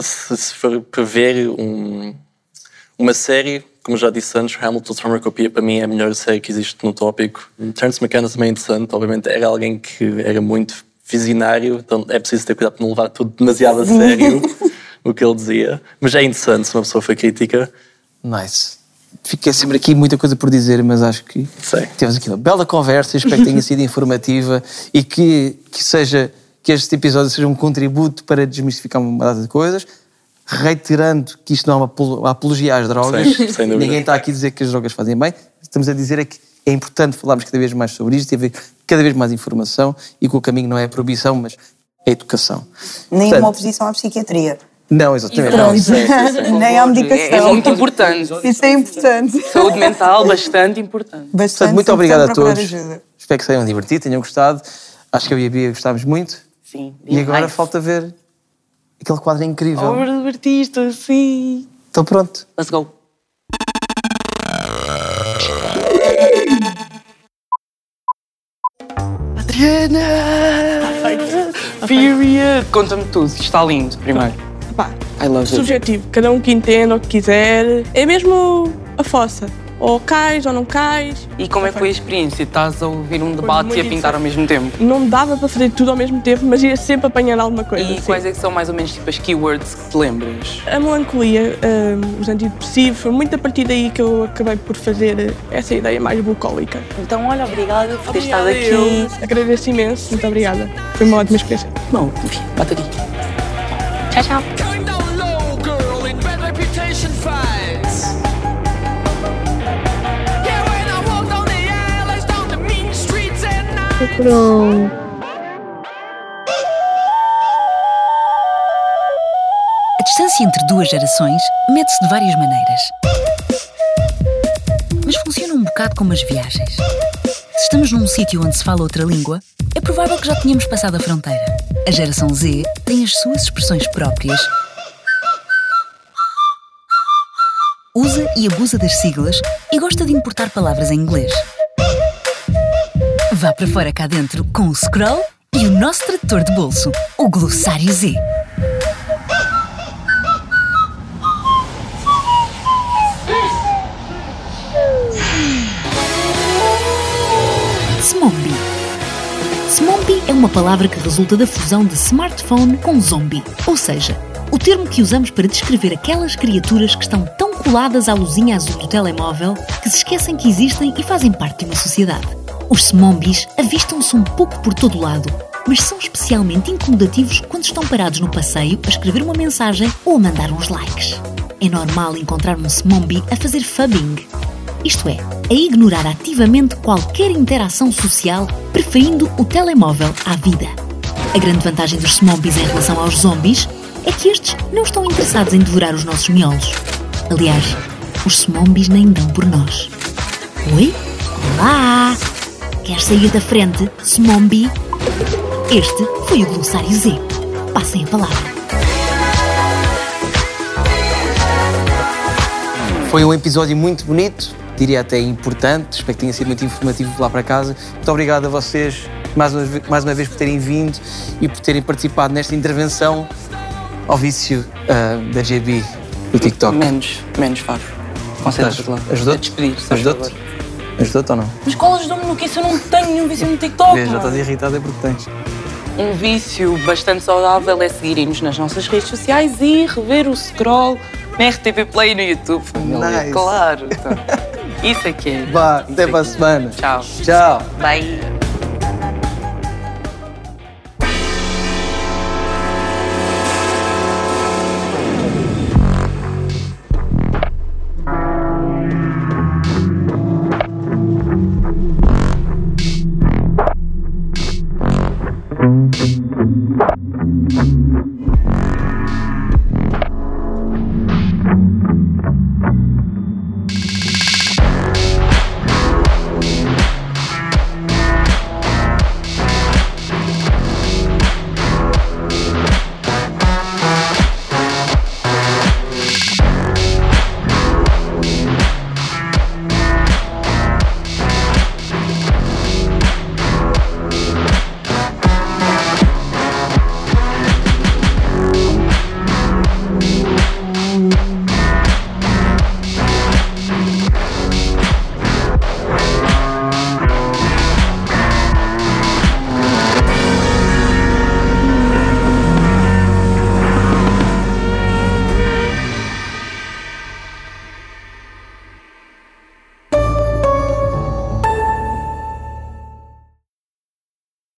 Se, se for para ver um, uma série, como já disse antes, Hamilton's Pharmacopoeia para mim é a melhor série que existe no tópico. Terence McKenna também é interessante, obviamente era alguém que era muito visionário, então é preciso ter cuidado para não levar tudo demasiado a sério *laughs* o que ele dizia, mas é interessante se uma pessoa for crítica. Nice. Fiquei sempre aqui muita coisa por dizer, mas acho que Sei. temos aqui uma bela conversa, espero que tenha sido informativa *laughs* e que, que seja que este episódio seja um contributo para desmistificar uma data de coisas, reiterando que isto não é uma apologia às drogas. Sim, sem. Ninguém está aqui a dizer que as drogas fazem bem. Estamos a dizer é que é importante falarmos cada vez mais sobre isto e haver cada vez mais informação e que o caminho não é a proibição, mas a educação. Nem Portanto, uma oposição à psiquiatria. Não, exatamente. Não. Sim, sim, sim. Nem à medicação. É, é muito importante. Isso é importante. Saúde mental, bastante importante. Bastante Portanto, muito obrigado a todos. Ajuda. Espero que se tenham divertido, tenham gostado. Acho que eu e a Bia gostámos muito. Sim. E agora falta ver aquele quadro incrível. Obra do artista, sim. Estou pronto. Let's go. Adriana! Period! Conta-me tudo, está lindo, primeiro. Pá, I love it. subjetivo, cada um que entenda o que quiser. É mesmo a fossa. Ou cais ou não cais. E como é que foi a experiência? Estás a ouvir um debate e a pintar ao mesmo tempo? Não dava para fazer tudo ao mesmo tempo, mas ia sempre apanhar alguma coisa. E sim. quais é que são mais ou menos tipo as keywords que te lembras? A melancolia, um, os antidepressivos, foi muito a partir daí que eu acabei por fazer essa ideia mais bucólica. Então, olha, obrigada por ter estado aqui. eu. Agradeço imenso, muito obrigada. Foi uma ótima experiência. Bom, enfim, bate aqui. Tchau, tchau. Pronto. A distância entre duas gerações mede-se de várias maneiras. Mas funciona um bocado como as viagens. Se estamos num sítio onde se fala outra língua, é provável que já tenhamos passado a fronteira. A geração Z tem as suas expressões próprias. Usa e abusa das siglas e gosta de importar palavras em inglês. Vá para fora cá dentro com o Scroll e o nosso tradutor de bolso, o Glossário Z. Smombi. Smombi é uma palavra que resulta da fusão de smartphone com zombie, ou seja, o termo que usamos para descrever aquelas criaturas que estão tão coladas à luzinha azul do telemóvel que se esquecem que existem e fazem parte de uma sociedade. Os smombis avistam-se um pouco por todo lado, mas são especialmente incomodativos quando estão parados no passeio a escrever uma mensagem ou a mandar uns likes. É normal encontrar um smombi a fazer fubbing, isto é, a ignorar ativamente qualquer interação social, preferindo o telemóvel à vida. A grande vantagem dos smombis em relação aos zombies é que estes não estão interessados em devorar os nossos miolos. Aliás, os smombis nem dão por nós. Oi? Olá! Quer sair da frente, smombi? Este foi o Glossário Z. Passem a palavra. Foi um episódio muito bonito, diria até importante. Espero que tenha sido muito informativo lá para casa. Muito obrigado a vocês mais uma, vez, mais uma vez por terem vindo e por terem participado nesta intervenção ao vício ah, da JB do TikTok. Menos, menos Fábio. Concentras lá. Ajudou-te? Despedir, Ajudou-te? Ajudou-te ou não? Mas qual ajudou-me no que isso? Eu não tenho nenhum vício no TikTok. Vês, já estás irritado é porque tens. Um vício bastante saudável é seguirem-nos nas nossas redes sociais e rever o scroll na RTP Play e no YouTube, família. Nice. Claro. então. Isso é que é. Vá, até para a semana. Tchau. Tchau. Bye.